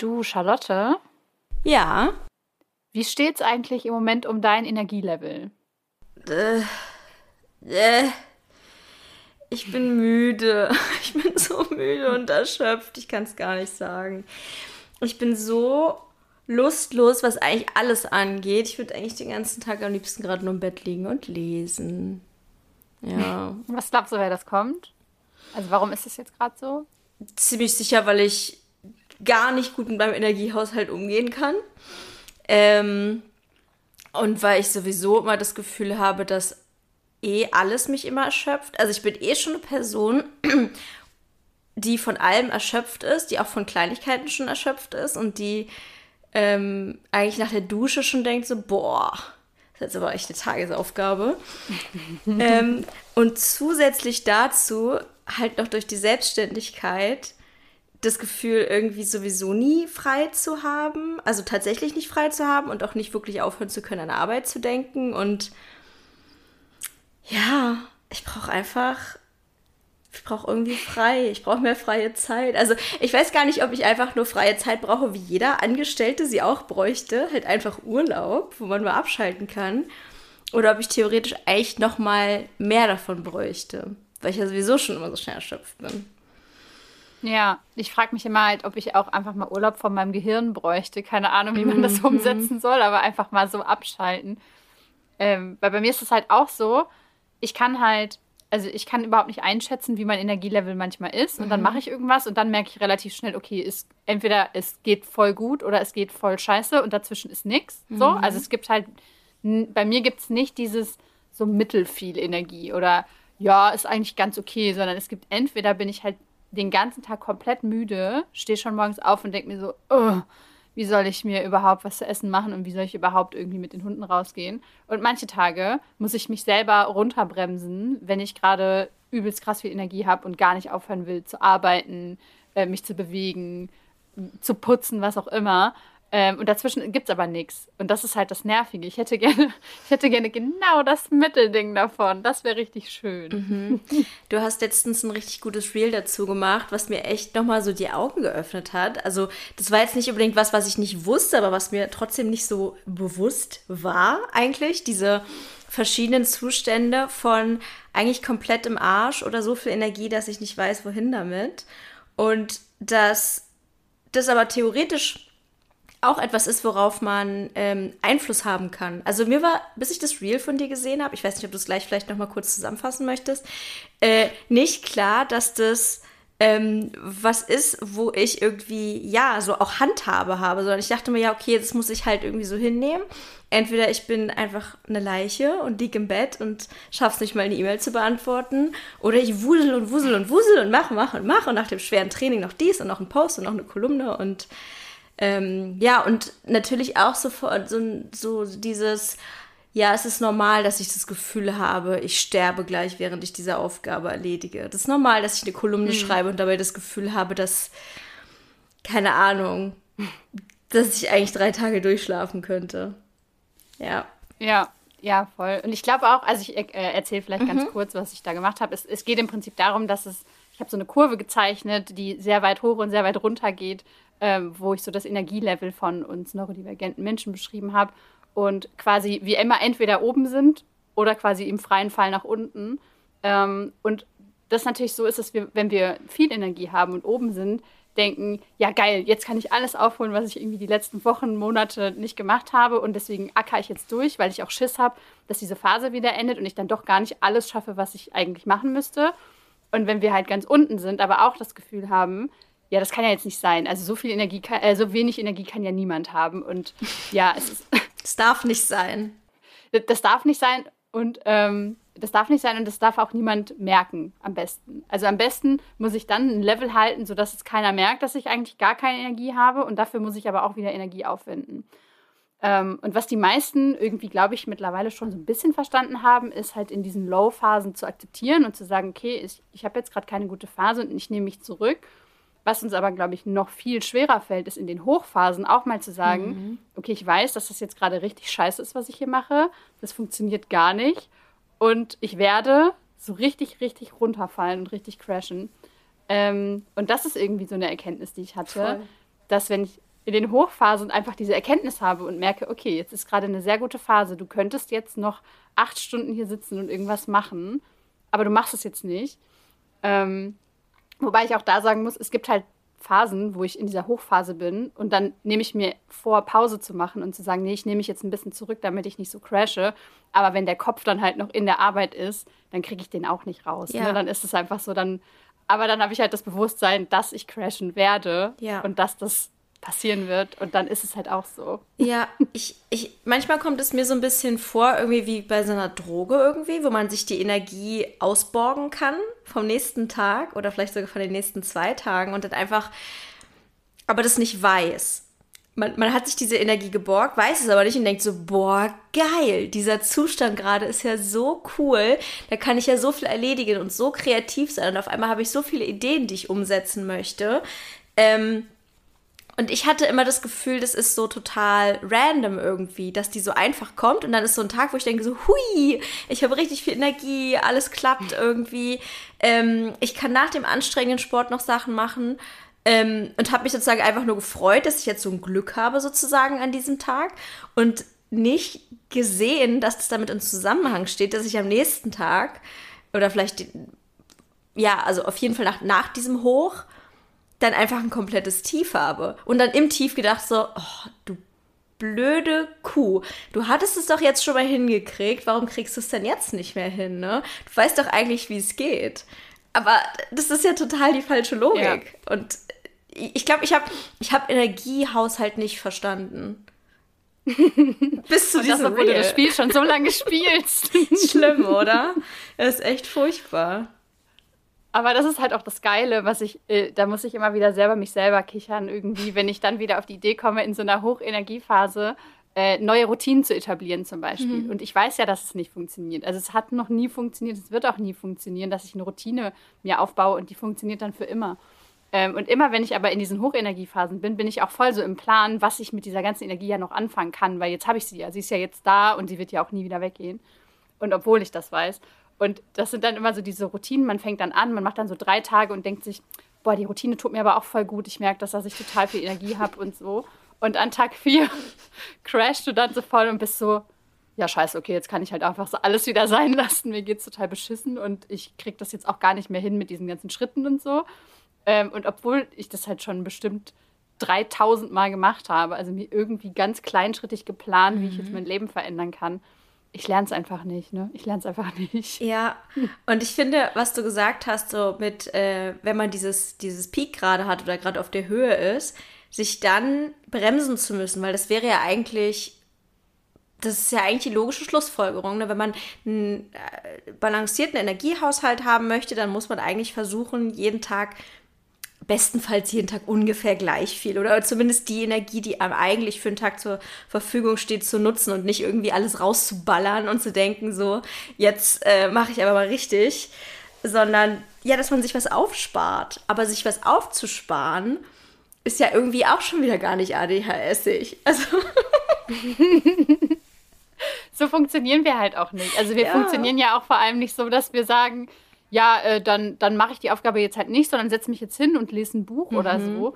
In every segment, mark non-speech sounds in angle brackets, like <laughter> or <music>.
Du, Charlotte? Ja. Wie steht's eigentlich im Moment um dein Energielevel? Äh, äh, ich bin müde. <laughs> Ich bin so müde und erschöpft. Ich kann es gar nicht sagen. Ich bin so lustlos, was eigentlich alles angeht. Ich würde eigentlich den ganzen Tag am liebsten gerade nur im Bett liegen und lesen. Ja. <laughs> Was glaubst du, wer das kommt? Also warum ist es jetzt gerade so? Ziemlich sicher, weil ich gar nicht gut mit meinem Energiehaushalt umgehen kann. Ähm, und weil ich sowieso immer das Gefühl habe, dass eh alles mich immer erschöpft. Also ich bin eh schon eine Person, <clears throat> die von allem erschöpft ist, die auch von Kleinigkeiten schon erschöpft ist und die ähm, eigentlich nach der Dusche schon denkt so, boah, das ist jetzt aber echt eine Tagesaufgabe. <laughs> ähm, und zusätzlich dazu halt noch durch die Selbstständigkeit das Gefühl, irgendwie sowieso nie frei zu haben, also tatsächlich nicht frei zu haben und auch nicht wirklich aufhören zu können, an Arbeit zu denken. Und ja, ich brauche einfach, ich brauche irgendwie frei, ich brauche mehr freie Zeit. Also ich weiß gar nicht, ob ich einfach nur freie Zeit brauche, wie jeder Angestellte sie auch bräuchte, halt einfach Urlaub, wo man mal abschalten kann. Oder ob ich theoretisch echt noch mal mehr davon bräuchte, weil ich ja sowieso schon immer so schnell erschöpft bin. Ja, ich frage mich immer halt, ob ich auch einfach mal Urlaub von meinem Gehirn bräuchte. Keine Ahnung, wie man das mhm. umsetzen soll, aber einfach mal so abschalten. Ähm, weil bei mir ist es halt auch so, ich kann halt, also ich kann überhaupt nicht einschätzen, wie mein Energielevel manchmal ist. Und mhm. dann mache ich irgendwas und dann merke ich relativ schnell, okay, ist, entweder es geht voll gut oder es geht voll scheiße und dazwischen ist nichts. Mhm. So, also es gibt halt, bei mir gibt es nicht dieses so mittelfiel Energie oder ja, ist eigentlich ganz okay, sondern es gibt entweder bin ich halt den ganzen Tag komplett müde, stehe schon morgens auf und denke mir so, oh, wie soll ich mir überhaupt was zu essen machen und wie soll ich überhaupt irgendwie mit den Hunden rausgehen? Und manche Tage muss ich mich selber runterbremsen, wenn ich gerade übelst krass viel Energie habe und gar nicht aufhören will zu arbeiten, äh, mich zu bewegen, zu putzen, was auch immer. Ähm, und dazwischen gibt es aber nichts. Und das ist halt das Nervige. Ich hätte gerne, <laughs> ich hätte gerne genau das Mittelding davon. Das wäre richtig schön. Mhm. Du hast letztens ein richtig gutes Reel dazu gemacht, was mir echt nochmal so die Augen geöffnet hat. Also, das war jetzt nicht unbedingt was, was ich nicht wusste, aber was mir trotzdem nicht so bewusst war, eigentlich. Diese verschiedenen Zustände von eigentlich komplett im Arsch oder so viel Energie, dass ich nicht weiß, wohin damit. Und dass das aber theoretisch auch etwas ist, worauf man ähm, Einfluss haben kann. Also mir war, bis ich das Reel von dir gesehen habe, ich weiß nicht, ob du es gleich vielleicht noch mal kurz zusammenfassen möchtest, äh, nicht klar, dass das ähm, was ist, wo ich irgendwie, ja, so auch Handhabe habe, sondern ich dachte mir, ja, okay, das muss ich halt irgendwie so hinnehmen. Entweder ich bin einfach eine Leiche und liege im Bett und schaff's nicht mal eine E-Mail zu beantworten, oder ich wusel und wusel und wusel und mache, mache und mache und nach dem schweren Training noch dies und noch ein Post und noch eine Kolumne und ähm, ja, und natürlich auch sofort so, so dieses, ja, es ist normal, dass ich das Gefühl habe, ich sterbe gleich, während ich diese Aufgabe erledige. Das ist normal, dass ich eine Kolumne mhm. schreibe und dabei das Gefühl habe, dass, keine Ahnung, dass ich eigentlich drei Tage durchschlafen könnte. Ja. Ja, ja, voll. Und ich glaube auch, also ich äh, erzähle vielleicht mhm. ganz kurz, was ich da gemacht habe. Es, es geht im Prinzip darum, dass es, ich habe so eine Kurve gezeichnet, die sehr weit hoch und sehr weit runter geht ähm, wo ich so das Energielevel von uns neurodivergenten Menschen beschrieben habe und quasi wie immer entweder oben sind oder quasi im freien Fall nach unten. Ähm, und das natürlich so ist, dass wir, wenn wir viel Energie haben und oben sind, denken, ja geil, jetzt kann ich alles aufholen, was ich irgendwie die letzten Wochen, Monate nicht gemacht habe und deswegen acker ich jetzt durch, weil ich auch Schiss habe, dass diese Phase wieder endet und ich dann doch gar nicht alles schaffe, was ich eigentlich machen müsste. Und wenn wir halt ganz unten sind, aber auch das Gefühl haben, ja, das kann ja jetzt nicht sein. Also so viel Energie, kann, äh, so wenig Energie kann ja niemand haben. Und ja, es ist. <laughs> Es darf nicht sein. Das darf nicht sein und ähm, das darf nicht sein und das darf auch niemand merken am besten. Also am besten muss ich dann ein Level halten, sodass es keiner merkt, dass ich eigentlich gar keine Energie habe und dafür muss ich aber auch wieder Energie aufwenden. Ähm, und was die meisten irgendwie, glaube ich, mittlerweile schon so ein bisschen verstanden haben, ist halt in diesen Low-Phasen zu akzeptieren und zu sagen, okay, ich, ich habe jetzt gerade keine gute Phase und ich nehme mich zurück was uns aber, glaube ich, noch viel schwerer fällt, ist in den Hochphasen auch mal zu sagen, mhm. okay, ich weiß, dass das jetzt gerade richtig scheiße ist, was ich hier mache. Das funktioniert gar nicht. Und ich werde so richtig, richtig runterfallen und richtig crashen. Ähm, und das ist irgendwie so eine Erkenntnis, die ich hatte, Voll. dass wenn ich in den Hochphasen einfach diese Erkenntnis habe und merke, okay, jetzt ist gerade eine sehr gute Phase. Du könntest jetzt noch acht Stunden hier sitzen und irgendwas machen, aber du machst es jetzt nicht. Ähm, wobei ich auch da sagen muss, es gibt halt Phasen, wo ich in dieser Hochphase bin und dann nehme ich mir vor, Pause zu machen und zu sagen, nee, ich nehme mich jetzt ein bisschen zurück, damit ich nicht so crashe. Aber wenn der Kopf dann halt noch in der Arbeit ist, dann kriege ich den auch nicht raus. Ne? Ja. Ne? Dann ist es einfach so, dann, aber dann habe ich halt das Bewusstsein, dass ich crashen werde ja. und dass das passieren wird und dann ist es halt auch so. Ja, ich, ich, manchmal kommt es mir so ein bisschen vor, irgendwie wie bei so einer Droge irgendwie, wo man sich die Energie ausborgen kann vom nächsten Tag oder vielleicht sogar von den nächsten zwei Tagen und dann einfach, aber das nicht weiß. Man, man hat sich diese Energie geborgt, weiß es aber nicht und denkt so, boah, geil, dieser Zustand gerade ist ja so cool, da kann ich ja so viel erledigen und so kreativ sein und auf einmal habe ich so viele Ideen, die ich umsetzen möchte. Ähm, und ich hatte immer das Gefühl, das ist so total random irgendwie, dass die so einfach kommt und dann ist so ein Tag, wo ich denke so, hui, ich habe richtig viel Energie, alles klappt irgendwie. Ähm, ich kann nach dem anstrengenden Sport noch Sachen machen ähm, und habe mich sozusagen einfach nur gefreut, dass ich jetzt so ein Glück habe sozusagen an diesem Tag und nicht gesehen, dass das damit in Zusammenhang steht, dass ich am nächsten Tag oder vielleicht, ja, also auf jeden Fall nach, nach diesem Hoch dann einfach ein komplettes Tief habe. Und dann im Tief gedacht so, oh, du blöde Kuh. Du hattest es doch jetzt schon mal hingekriegt, warum kriegst du es denn jetzt nicht mehr hin, ne? Du weißt doch eigentlich, wie es geht. Aber das ist ja total die falsche Logik. Ja. Und ich glaube, ich habe ich hab Energiehaushalt nicht verstanden. <laughs> Bis zu diesem das, obwohl du das Spiel schon so lange spielst. <laughs> Schlimm, oder? Das ist echt furchtbar. Aber das ist halt auch das Geile, was ich, äh, da muss ich immer wieder selber mich selber kichern, irgendwie, wenn ich dann wieder auf die Idee komme, in so einer Hochenergiephase äh, neue Routinen zu etablieren, zum Beispiel. Mhm. Und ich weiß ja, dass es nicht funktioniert. Also es hat noch nie funktioniert, es wird auch nie funktionieren, dass ich eine Routine mir aufbaue und die funktioniert dann für immer. Ähm, und immer, wenn ich aber in diesen Hochenergiephasen bin, bin ich auch voll so im Plan, was ich mit dieser ganzen Energie ja noch anfangen kann, weil jetzt habe ich sie ja. Sie ist ja jetzt da und sie wird ja auch nie wieder weggehen. Und obwohl ich das weiß. Und das sind dann immer so diese Routinen. Man fängt dann an, man macht dann so drei Tage und denkt sich, boah, die Routine tut mir aber auch voll gut. Ich merke, dass, dass ich total viel Energie habe und so. Und an Tag vier <laughs> crashst du dann so voll und bist so, ja, scheiße, okay, jetzt kann ich halt einfach so alles wieder sein lassen. Mir geht's total beschissen und ich krieg das jetzt auch gar nicht mehr hin mit diesen ganzen Schritten und so. Ähm, und obwohl ich das halt schon bestimmt 3000 Mal gemacht habe, also mir irgendwie ganz kleinschrittig geplant, mhm. wie ich jetzt mhm. mein Leben verändern kann, ich lerne es einfach nicht, ne? Ich lerne es einfach <laughs> nicht. Ja, und ich finde, was du gesagt hast, so mit, äh, wenn man dieses, dieses Peak gerade hat oder gerade auf der Höhe ist, sich dann bremsen zu müssen, weil das wäre ja eigentlich, das ist ja eigentlich die logische Schlussfolgerung. Ne? Wenn man einen äh, balancierten Energiehaushalt haben möchte, dann muss man eigentlich versuchen, jeden Tag bestenfalls jeden Tag ungefähr gleich viel oder zumindest die Energie, die einem eigentlich für einen Tag zur Verfügung steht, zu nutzen und nicht irgendwie alles rauszuballern und zu denken, so, jetzt äh, mache ich aber mal richtig, sondern ja, dass man sich was aufspart. Aber sich was aufzusparen, ist ja irgendwie auch schon wieder gar nicht ADHSig. Also. <laughs> so funktionieren wir halt auch nicht. Also wir ja. funktionieren ja auch vor allem nicht so, dass wir sagen, ja, äh, dann, dann mache ich die Aufgabe jetzt halt nicht, sondern setze mich jetzt hin und lese ein Buch mhm. oder so.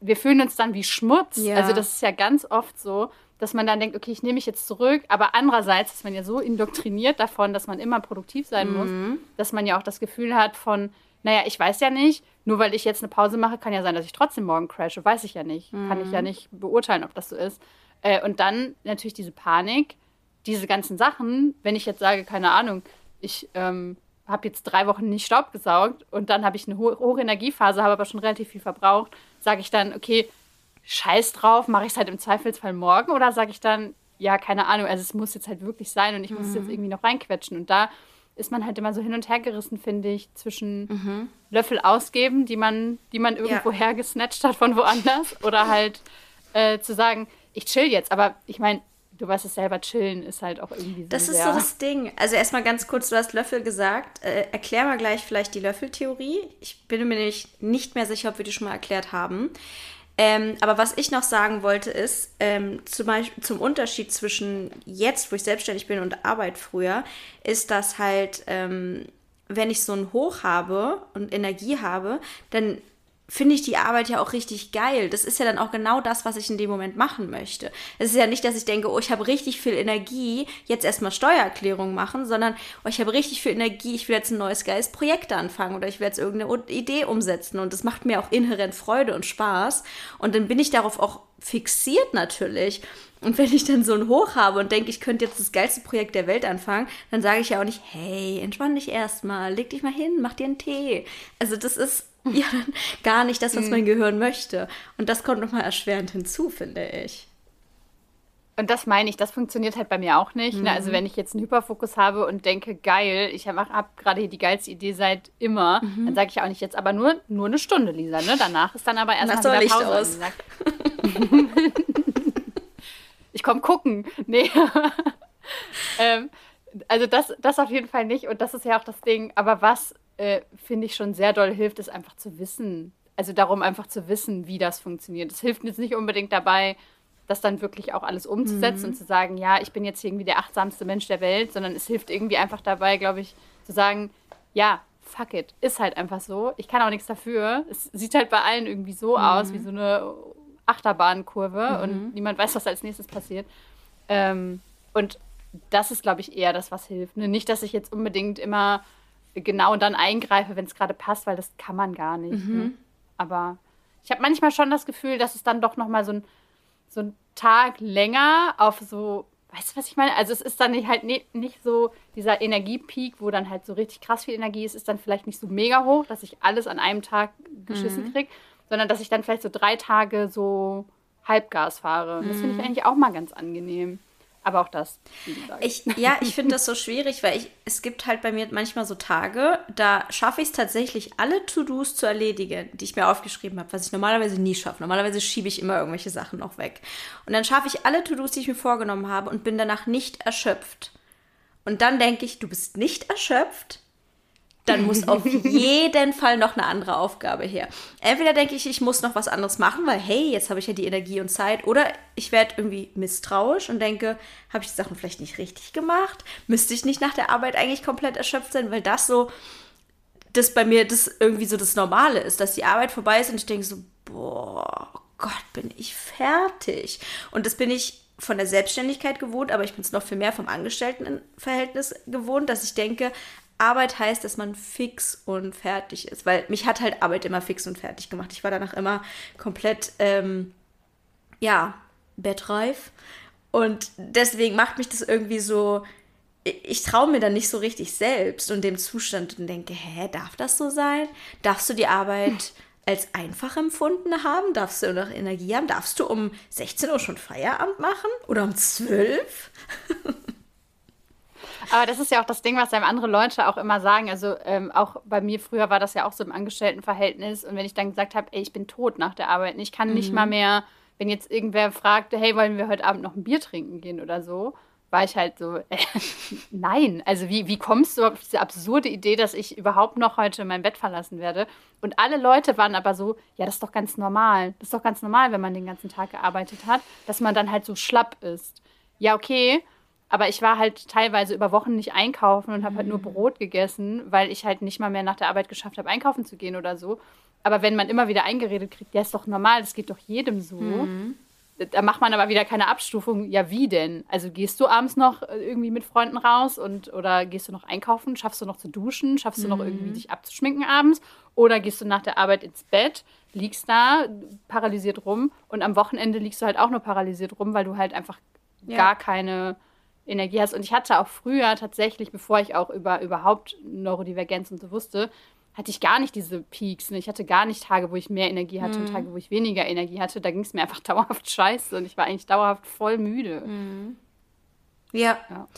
Wir fühlen uns dann wie Schmutz. Ja. Also das ist ja ganz oft so, dass man dann denkt, okay, ich nehme mich jetzt zurück. Aber andererseits ist man ja so indoktriniert davon, dass man immer produktiv sein mhm. muss, dass man ja auch das Gefühl hat von, naja, ich weiß ja nicht, nur weil ich jetzt eine Pause mache, kann ja sein, dass ich trotzdem morgen crashe. Weiß ich ja nicht. Mhm. Kann ich ja mhm. nicht beurteilen, ob das so ist. Äh, und dann natürlich diese Panik, diese ganzen Sachen, wenn ich jetzt sage, keine Ahnung, ich ähm, habe jetzt drei Wochen nicht Staub gesaugt und dann habe ich eine ho hohe Energiephase, habe aber schon relativ viel verbraucht, sage ich dann, okay, scheiß drauf, mache ich es halt im Zweifelsfall morgen oder sage ich dann, ja, keine Ahnung, also es muss jetzt halt wirklich sein und ich muss es jetzt mhm. irgendwie noch reinquetschen. Und da ist man halt immer so hin und her gerissen, finde ich, zwischen mhm. Löffel ausgeben, die man, die man irgendwo ja. hergesnatcht hat von woanders, oder halt äh, zu sagen, ich chill jetzt. Aber ich meine, du weißt es selber, chillen ist halt auch irgendwie so. Das ist so das Ding. Also erstmal ganz kurz, du hast Löffel gesagt. Äh, erklär mal gleich vielleicht die Löffeltheorie. Ich bin mir nicht, nicht mehr sicher, ob wir die schon mal erklärt haben. Ähm, aber was ich noch sagen wollte, ist, ähm, zum, Beispiel, zum Unterschied zwischen jetzt, wo ich selbstständig bin, und Arbeit früher, ist, dass halt, ähm, wenn ich so ein Hoch habe und Energie habe, dann finde ich die Arbeit ja auch richtig geil. Das ist ja dann auch genau das, was ich in dem Moment machen möchte. Es ist ja nicht, dass ich denke, oh, ich habe richtig viel Energie, jetzt erstmal Steuererklärung machen, sondern oh, ich habe richtig viel Energie, ich will jetzt ein neues geiles Projekt anfangen oder ich will jetzt irgendeine Idee umsetzen und das macht mir auch inhärent Freude und Spaß und dann bin ich darauf auch fixiert natürlich. Und wenn ich dann so ein Hoch habe und denke, ich könnte jetzt das geilste Projekt der Welt anfangen, dann sage ich ja auch nicht, hey, entspann dich erstmal, leg dich mal hin, mach dir einen Tee. Also das ist <laughs> ja dann gar nicht das, was mein mhm. Gehirn möchte. Und das kommt nochmal erschwerend hinzu, finde ich. Und das meine ich, das funktioniert halt bei mir auch nicht. Mhm. Ne? Also mhm. wenn ich jetzt einen Hyperfokus habe und denke, geil, ich habe hab gerade die geilste Idee seit immer, mhm. dann sage ich auch nicht jetzt aber nur, nur eine Stunde, Lisa. Ne? Danach ist dann aber erstmal wieder Pause. Aus. <laughs> ich komme gucken. Nee. <laughs> ähm, also das, das auf jeden Fall nicht. Und das ist ja auch das Ding. Aber was äh, finde ich, schon sehr doll hilft, ist einfach zu wissen. Also darum einfach zu wissen, wie das funktioniert. Es hilft jetzt nicht unbedingt dabei, das dann wirklich auch alles umzusetzen mhm. und zu sagen, ja, ich bin jetzt irgendwie der achtsamste Mensch der Welt, sondern es hilft irgendwie einfach dabei, glaube ich, zu sagen, ja, fuck it, ist halt einfach so. Ich kann auch nichts dafür. Es sieht halt bei allen irgendwie so mhm. aus, wie so eine Achterbahnkurve mhm. und niemand weiß, was als nächstes passiert. Ähm, und das ist, glaube ich, eher das, was hilft. Ne? Nicht, dass ich jetzt unbedingt immer genau dann eingreife, wenn es gerade passt, weil das kann man gar nicht. Mhm. Ne? Aber ich habe manchmal schon das Gefühl, dass es dann doch noch mal so ein, so ein Tag länger auf so, weißt du, was ich meine? Also es ist dann nicht halt nicht, nicht so dieser Energiepeak, wo dann halt so richtig krass viel Energie ist, ist dann vielleicht nicht so mega hoch, dass ich alles an einem Tag geschissen mhm. kriege, sondern dass ich dann vielleicht so drei Tage so Halbgas fahre. Mhm. Das finde ich eigentlich auch mal ganz angenehm. Aber auch das. Ich, ja, ich finde das so schwierig, weil ich, es gibt halt bei mir manchmal so Tage, da schaffe ich es tatsächlich, alle To-Dos zu erledigen, die ich mir aufgeschrieben habe, was ich normalerweise nie schaffe. Normalerweise schiebe ich immer irgendwelche Sachen noch weg. Und dann schaffe ich alle To-Dos, die ich mir vorgenommen habe und bin danach nicht erschöpft. Und dann denke ich, du bist nicht erschöpft, dann muss auf <laughs> jeden Fall noch eine andere Aufgabe her. Entweder denke ich, ich muss noch was anderes machen, weil hey, jetzt habe ich ja die Energie und Zeit, oder ich werde irgendwie misstrauisch und denke, habe ich die Sachen vielleicht nicht richtig gemacht? Müsste ich nicht nach der Arbeit eigentlich komplett erschöpft sein, weil das so, das bei mir das irgendwie so das Normale ist, dass die Arbeit vorbei ist und ich denke so, boah, Gott, bin ich fertig. Und das bin ich von der Selbstständigkeit gewohnt, aber ich bin es noch viel mehr vom Angestelltenverhältnis gewohnt, dass ich denke, Arbeit heißt, dass man fix und fertig ist. Weil mich hat halt Arbeit immer fix und fertig gemacht. Ich war danach immer komplett, ähm, ja, bettreif. Und deswegen macht mich das irgendwie so, ich traue mir dann nicht so richtig selbst und dem Zustand und denke, hä, darf das so sein? Darfst du die Arbeit <laughs> als einfach empfunden haben? Darfst du noch Energie haben? Darfst du um 16 Uhr schon Feierabend machen? Oder um 12? <laughs> Aber das ist ja auch das Ding, was einem andere Leute auch immer sagen. Also ähm, auch bei mir früher war das ja auch so im Angestelltenverhältnis. Und wenn ich dann gesagt habe, ey, ich bin tot nach der Arbeit, ich kann mhm. nicht mal mehr, wenn jetzt irgendwer fragte, hey, wollen wir heute Abend noch ein Bier trinken gehen oder so, war ich halt so, äh, <laughs> nein. Also wie, wie kommst du auf diese absurde Idee, dass ich überhaupt noch heute mein Bett verlassen werde? Und alle Leute waren aber so, ja, das ist doch ganz normal. Das ist doch ganz normal, wenn man den ganzen Tag gearbeitet hat, dass man dann halt so schlapp ist. Ja, okay. Aber ich war halt teilweise über Wochen nicht einkaufen und habe halt nur mhm. Brot gegessen, weil ich halt nicht mal mehr nach der Arbeit geschafft habe, einkaufen zu gehen oder so. Aber wenn man immer wieder eingeredet kriegt, ja, ist doch normal, das geht doch jedem so. Mhm. Da macht man aber wieder keine Abstufung. Ja, wie denn? Also gehst du abends noch äh, irgendwie mit Freunden raus und oder gehst du noch einkaufen? Schaffst du noch zu duschen? Schaffst du noch irgendwie mhm. dich abzuschminken abends? Oder gehst du nach der Arbeit ins Bett, liegst da paralysiert rum und am Wochenende liegst du halt auch nur paralysiert rum, weil du halt einfach ja. gar keine Energie hast. Und ich hatte auch früher tatsächlich, bevor ich auch über überhaupt Neurodivergenz und so wusste, hatte ich gar nicht diese Peaks. Ne? Ich hatte gar nicht Tage, wo ich mehr Energie hatte mhm. und Tage, wo ich weniger Energie hatte. Da ging es mir einfach <laughs> dauerhaft scheiße und ich war eigentlich dauerhaft voll müde. Mhm. Ja. ja.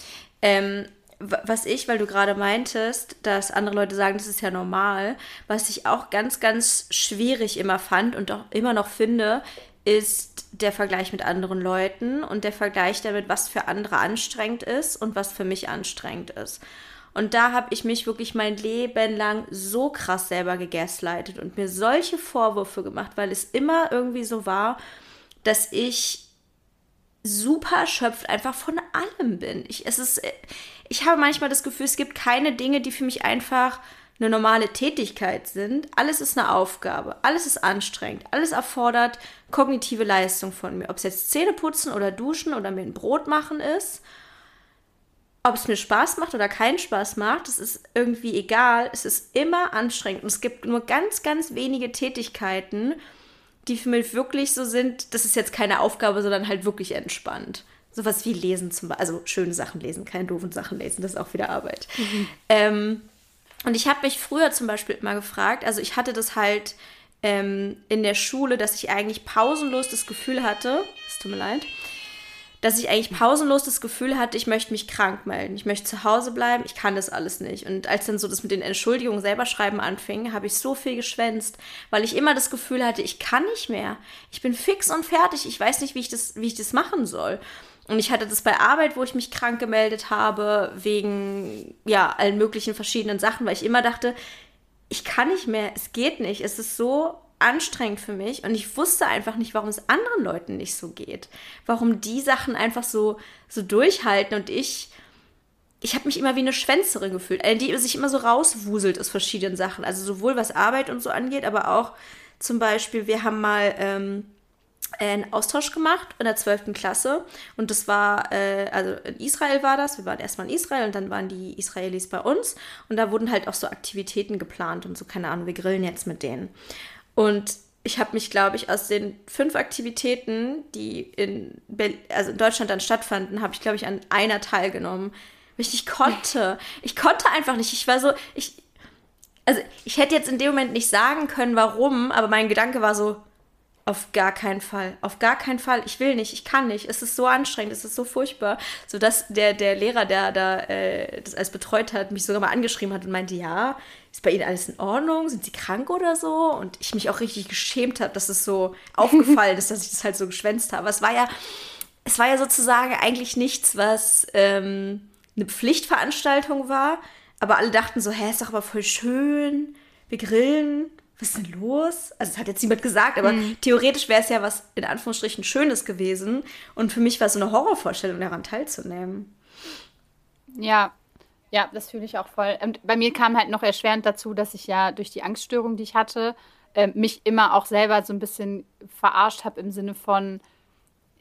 Ähm, was ich, weil du gerade meintest, dass andere Leute sagen, das ist ja normal, was ich auch ganz, ganz schwierig immer fand und auch immer noch finde, ist der Vergleich mit anderen Leuten und der Vergleich damit, was für andere anstrengend ist und was für mich anstrengend ist. Und da habe ich mich wirklich mein Leben lang so krass selber gegaslightet und mir solche Vorwürfe gemacht, weil es immer irgendwie so war, dass ich super erschöpft einfach von allem bin. Ich, es ist, ich habe manchmal das Gefühl, es gibt keine Dinge, die für mich einfach eine normale Tätigkeit sind. Alles ist eine Aufgabe, alles ist anstrengend, alles erfordert kognitive Leistung von mir. Ob es jetzt Zähne putzen oder duschen oder mir ein Brot machen ist, ob es mir Spaß macht oder keinen Spaß macht, das ist irgendwie egal. Es ist immer anstrengend und es gibt nur ganz, ganz wenige Tätigkeiten, die für mich wirklich so sind, das ist jetzt keine Aufgabe, sondern halt wirklich entspannt. Sowas wie Lesen zum Beispiel, also schöne Sachen lesen, keine doofen Sachen lesen, das ist auch wieder Arbeit. Mhm. Ähm, und ich habe mich früher zum Beispiel immer gefragt, also ich hatte das halt ähm, in der Schule, dass ich eigentlich pausenlos das Gefühl hatte, es tut mir leid, dass ich eigentlich pausenlos das Gefühl hatte, ich möchte mich krank melden, ich möchte zu Hause bleiben, ich kann das alles nicht. Und als dann so das mit den Entschuldigungen selber schreiben anfing, habe ich so viel geschwänzt, weil ich immer das Gefühl hatte, ich kann nicht mehr. Ich bin fix und fertig, ich weiß nicht, wie ich das, wie ich das machen soll. Und ich hatte das bei Arbeit, wo ich mich krank gemeldet habe, wegen ja, allen möglichen verschiedenen Sachen, weil ich immer dachte, ich kann nicht mehr, es geht nicht, es ist so anstrengend für mich und ich wusste einfach nicht, warum es anderen Leuten nicht so geht. Warum die Sachen einfach so, so durchhalten und ich, ich habe mich immer wie eine Schwänzerin gefühlt, die sich immer so rauswuselt aus verschiedenen Sachen. Also sowohl was Arbeit und so angeht, aber auch zum Beispiel, wir haben mal ähm, einen Austausch gemacht in der 12. Klasse und das war, äh, also in Israel war das, wir waren erstmal in Israel und dann waren die Israelis bei uns und da wurden halt auch so Aktivitäten geplant und so, keine Ahnung, wir grillen jetzt mit denen. Und ich habe mich, glaube ich, aus den fünf Aktivitäten, die in, Be also in Deutschland dann stattfanden, habe ich, glaube ich, an einer teilgenommen. Ich konnte. Ich konnte einfach nicht. Ich war so, ich, also ich hätte jetzt in dem Moment nicht sagen können, warum, aber mein Gedanke war so, auf gar keinen Fall. Auf gar keinen Fall. Ich will nicht, ich kann nicht. Es ist so anstrengend, es ist so furchtbar. Sodass der, der Lehrer, der da äh, das alles betreut hat, mich sogar mal angeschrieben hat und meinte, ja, ist bei Ihnen alles in Ordnung? Sind Sie krank oder so? Und ich mich auch richtig geschämt habe, dass es so <laughs> aufgefallen ist, dass ich das halt so geschwänzt habe. Es war ja, es war ja sozusagen eigentlich nichts, was ähm, eine Pflichtveranstaltung war. Aber alle dachten so, hä, ist doch aber voll schön. Wir grillen was ist denn los? Also, das hat jetzt niemand gesagt, aber mhm. theoretisch wäre es ja was in Anführungsstrichen Schönes gewesen. Und für mich war es so eine Horrorvorstellung, daran teilzunehmen. Ja, ja, das fühle ich auch voll. Und bei mir kam halt noch erschwerend dazu, dass ich ja durch die Angststörung, die ich hatte, äh, mich immer auch selber so ein bisschen verarscht habe im Sinne von,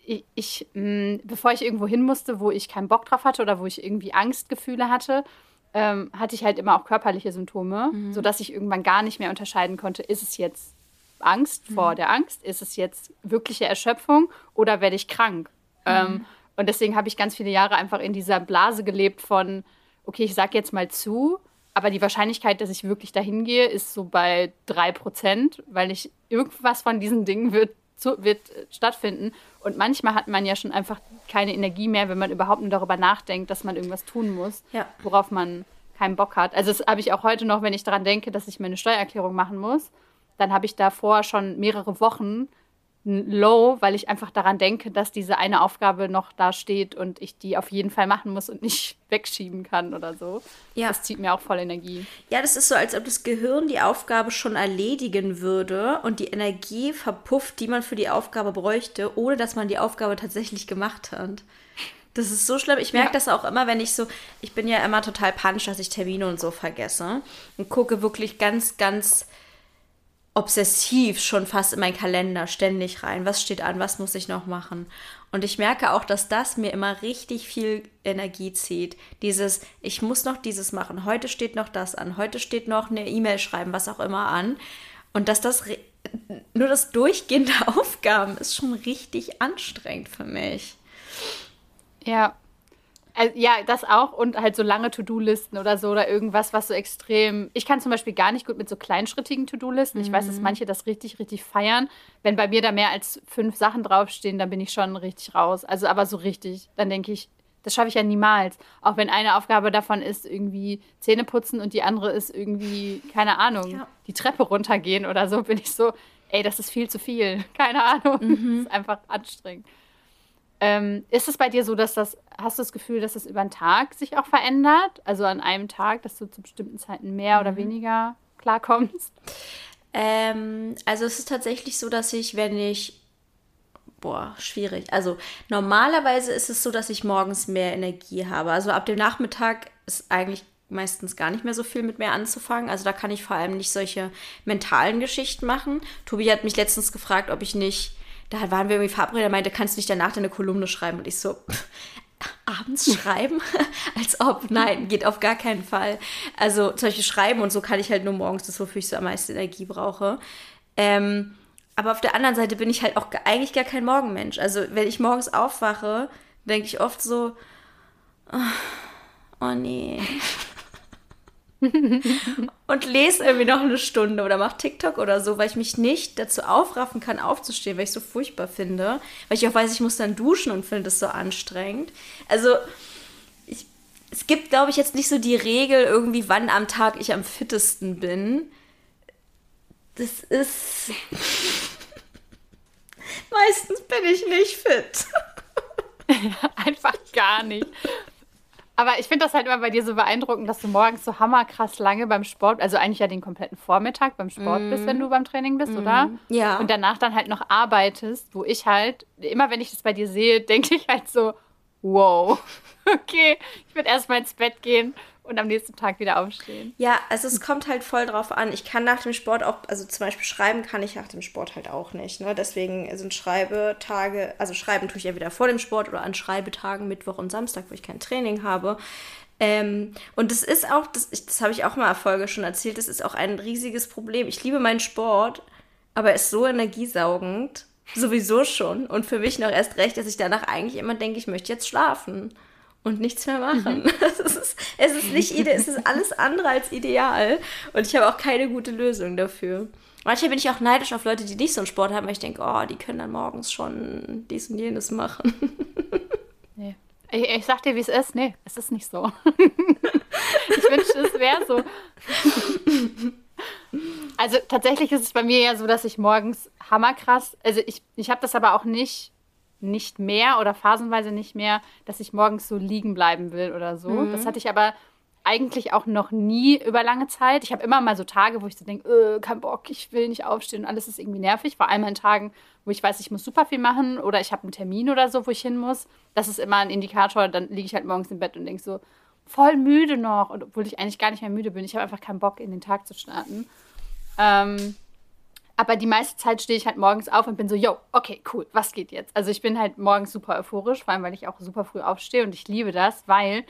ich, ich mh, bevor ich irgendwo hin musste, wo ich keinen Bock drauf hatte oder wo ich irgendwie Angstgefühle hatte, ähm, hatte ich halt immer auch körperliche Symptome, mhm. sodass ich irgendwann gar nicht mehr unterscheiden konnte, ist es jetzt Angst mhm. vor der Angst, ist es jetzt wirkliche Erschöpfung oder werde ich krank? Mhm. Ähm, und deswegen habe ich ganz viele Jahre einfach in dieser Blase gelebt von, okay, ich sage jetzt mal zu, aber die Wahrscheinlichkeit, dass ich wirklich dahin gehe, ist so bei 3%, weil ich irgendwas von diesen Dingen wird, zu, wird stattfinden. Und manchmal hat man ja schon einfach keine Energie mehr, wenn man überhaupt nur darüber nachdenkt, dass man irgendwas tun muss, ja. worauf man keinen Bock hat. Also das habe ich auch heute noch, wenn ich daran denke, dass ich meine Steuererklärung machen muss, dann habe ich davor schon mehrere Wochen Low, weil ich einfach daran denke, dass diese eine Aufgabe noch da steht und ich die auf jeden Fall machen muss und nicht <laughs> wegschieben kann oder so. Ja. Das zieht mir auch voll Energie. Ja, das ist so, als ob das Gehirn die Aufgabe schon erledigen würde und die Energie verpufft, die man für die Aufgabe bräuchte, ohne dass man die Aufgabe tatsächlich gemacht hat. Das ist so schlimm. Ich merke ja. das auch immer, wenn ich so, ich bin ja immer total panisch, dass ich Termine und so vergesse und gucke wirklich ganz, ganz obsessiv schon fast in meinen Kalender ständig rein. Was steht an? Was muss ich noch machen? Und ich merke auch, dass das mir immer richtig viel Energie zieht. Dieses, ich muss noch dieses machen. Heute steht noch das an. Heute steht noch eine E-Mail schreiben, was auch immer an. Und dass das nur das Durchgehen der <laughs> Aufgaben ist schon richtig anstrengend für mich. Ja, also, ja, das auch und halt so lange To-Do-Listen oder so oder irgendwas, was so extrem. Ich kann zum Beispiel gar nicht gut mit so kleinschrittigen To-Do-Listen. Ich weiß, dass mhm. manche das richtig, richtig feiern. Wenn bei mir da mehr als fünf Sachen draufstehen, dann bin ich schon richtig raus. Also aber so richtig. Dann denke ich, das schaffe ich ja niemals. Auch wenn eine Aufgabe davon ist, irgendwie Zähne putzen und die andere ist irgendwie, keine Ahnung, ja. die Treppe runtergehen oder so, bin ich so, ey, das ist viel zu viel. <laughs> Keine Ahnung. Mhm. Das ist einfach anstrengend. Ähm, ist es bei dir so, dass das, hast du das Gefühl, dass es über den Tag sich auch verändert? Also an einem Tag, dass du zu bestimmten Zeiten mehr mhm. oder weniger klarkommst? Ähm, also es ist tatsächlich so, dass ich, wenn ich, boah, schwierig. Also normalerweise ist es so, dass ich morgens mehr Energie habe. Also ab dem Nachmittag ist eigentlich meistens gar nicht mehr so viel mit mir anzufangen. Also da kann ich vor allem nicht solche mentalen Geschichten machen. Tobi hat mich letztens gefragt, ob ich nicht, da waren wir irgendwie verabredet, er meinte, kannst du nicht danach deine Kolumne schreiben? Und ich so, abends schreiben? <laughs> Als ob, nein, geht auf gar keinen Fall. Also zum Beispiel schreiben und so kann ich halt nur morgens, das wofür ich so am meisten Energie brauche. Ähm, aber auf der anderen Seite bin ich halt auch eigentlich gar kein Morgenmensch. Also wenn ich morgens aufwache, denke ich oft so, oh, oh nee. <laughs> <laughs> und lese irgendwie noch eine Stunde oder mache TikTok oder so, weil ich mich nicht dazu aufraffen kann, aufzustehen, weil ich so furchtbar finde. Weil ich auch weiß, ich muss dann duschen und finde das so anstrengend. Also, ich, es gibt, glaube ich, jetzt nicht so die Regel irgendwie, wann am Tag ich am fittesten bin. Das ist. <laughs> Meistens bin ich nicht fit. <laughs> Einfach gar nicht. Aber ich finde das halt immer bei dir so beeindruckend, dass du morgens so hammerkrass lange beim Sport, also eigentlich ja den kompletten Vormittag beim Sport mm. bist, wenn du beim Training bist, mm. oder? Ja. Und danach dann halt noch arbeitest, wo ich halt, immer wenn ich das bei dir sehe, <laughs> denke ich halt so, wow, <laughs> okay, ich würde erstmal ins Bett gehen und am nächsten Tag wieder aufstehen. Ja, also es kommt halt voll drauf an. Ich kann nach dem Sport auch, also zum Beispiel schreiben kann ich nach dem Sport halt auch nicht. Ne? Deswegen sind Schreibetage, also schreiben tue ich ja wieder vor dem Sport oder an Schreibetagen Mittwoch und Samstag, wo ich kein Training habe. Ähm, und das ist auch, das, das habe ich auch mal Erfolge schon erzählt, das ist auch ein riesiges Problem. Ich liebe meinen Sport, aber er ist so energiesaugend, sowieso schon. Und für mich noch erst recht, dass ich danach eigentlich immer denke, ich möchte jetzt schlafen und nichts mehr machen. Mhm. <laughs> es, ist, es ist nicht ide es ist alles andere als ideal und ich habe auch keine gute Lösung dafür. Manchmal bin ich auch neidisch auf Leute, die nicht so einen Sport haben, weil ich denke, oh, die können dann morgens schon dies und jenes machen. <laughs> nee. Ich, ich sag dir, wie es ist. Nee, es ist nicht so. <laughs> ich wünschte, es wäre so. Also tatsächlich ist es bei mir ja so, dass ich morgens hammerkrass, also ich, ich habe das aber auch nicht nicht mehr oder phasenweise nicht mehr, dass ich morgens so liegen bleiben will oder so. Mhm. Das hatte ich aber eigentlich auch noch nie über lange Zeit. Ich habe immer mal so Tage, wo ich so denke, äh, kein Bock, ich will nicht aufstehen und alles ist irgendwie nervig. Vor allem an Tagen, wo ich weiß, ich muss super viel machen oder ich habe einen Termin oder so, wo ich hin muss. Das ist immer ein Indikator. Dann liege ich halt morgens im Bett und denke so, voll müde noch. Und obwohl ich eigentlich gar nicht mehr müde bin. Ich habe einfach keinen Bock, in den Tag zu starten. Ähm, aber die meiste Zeit stehe ich halt morgens auf und bin so, yo, okay, cool, was geht jetzt? Also ich bin halt morgens super euphorisch, vor allem weil ich auch super früh aufstehe und ich liebe das, weil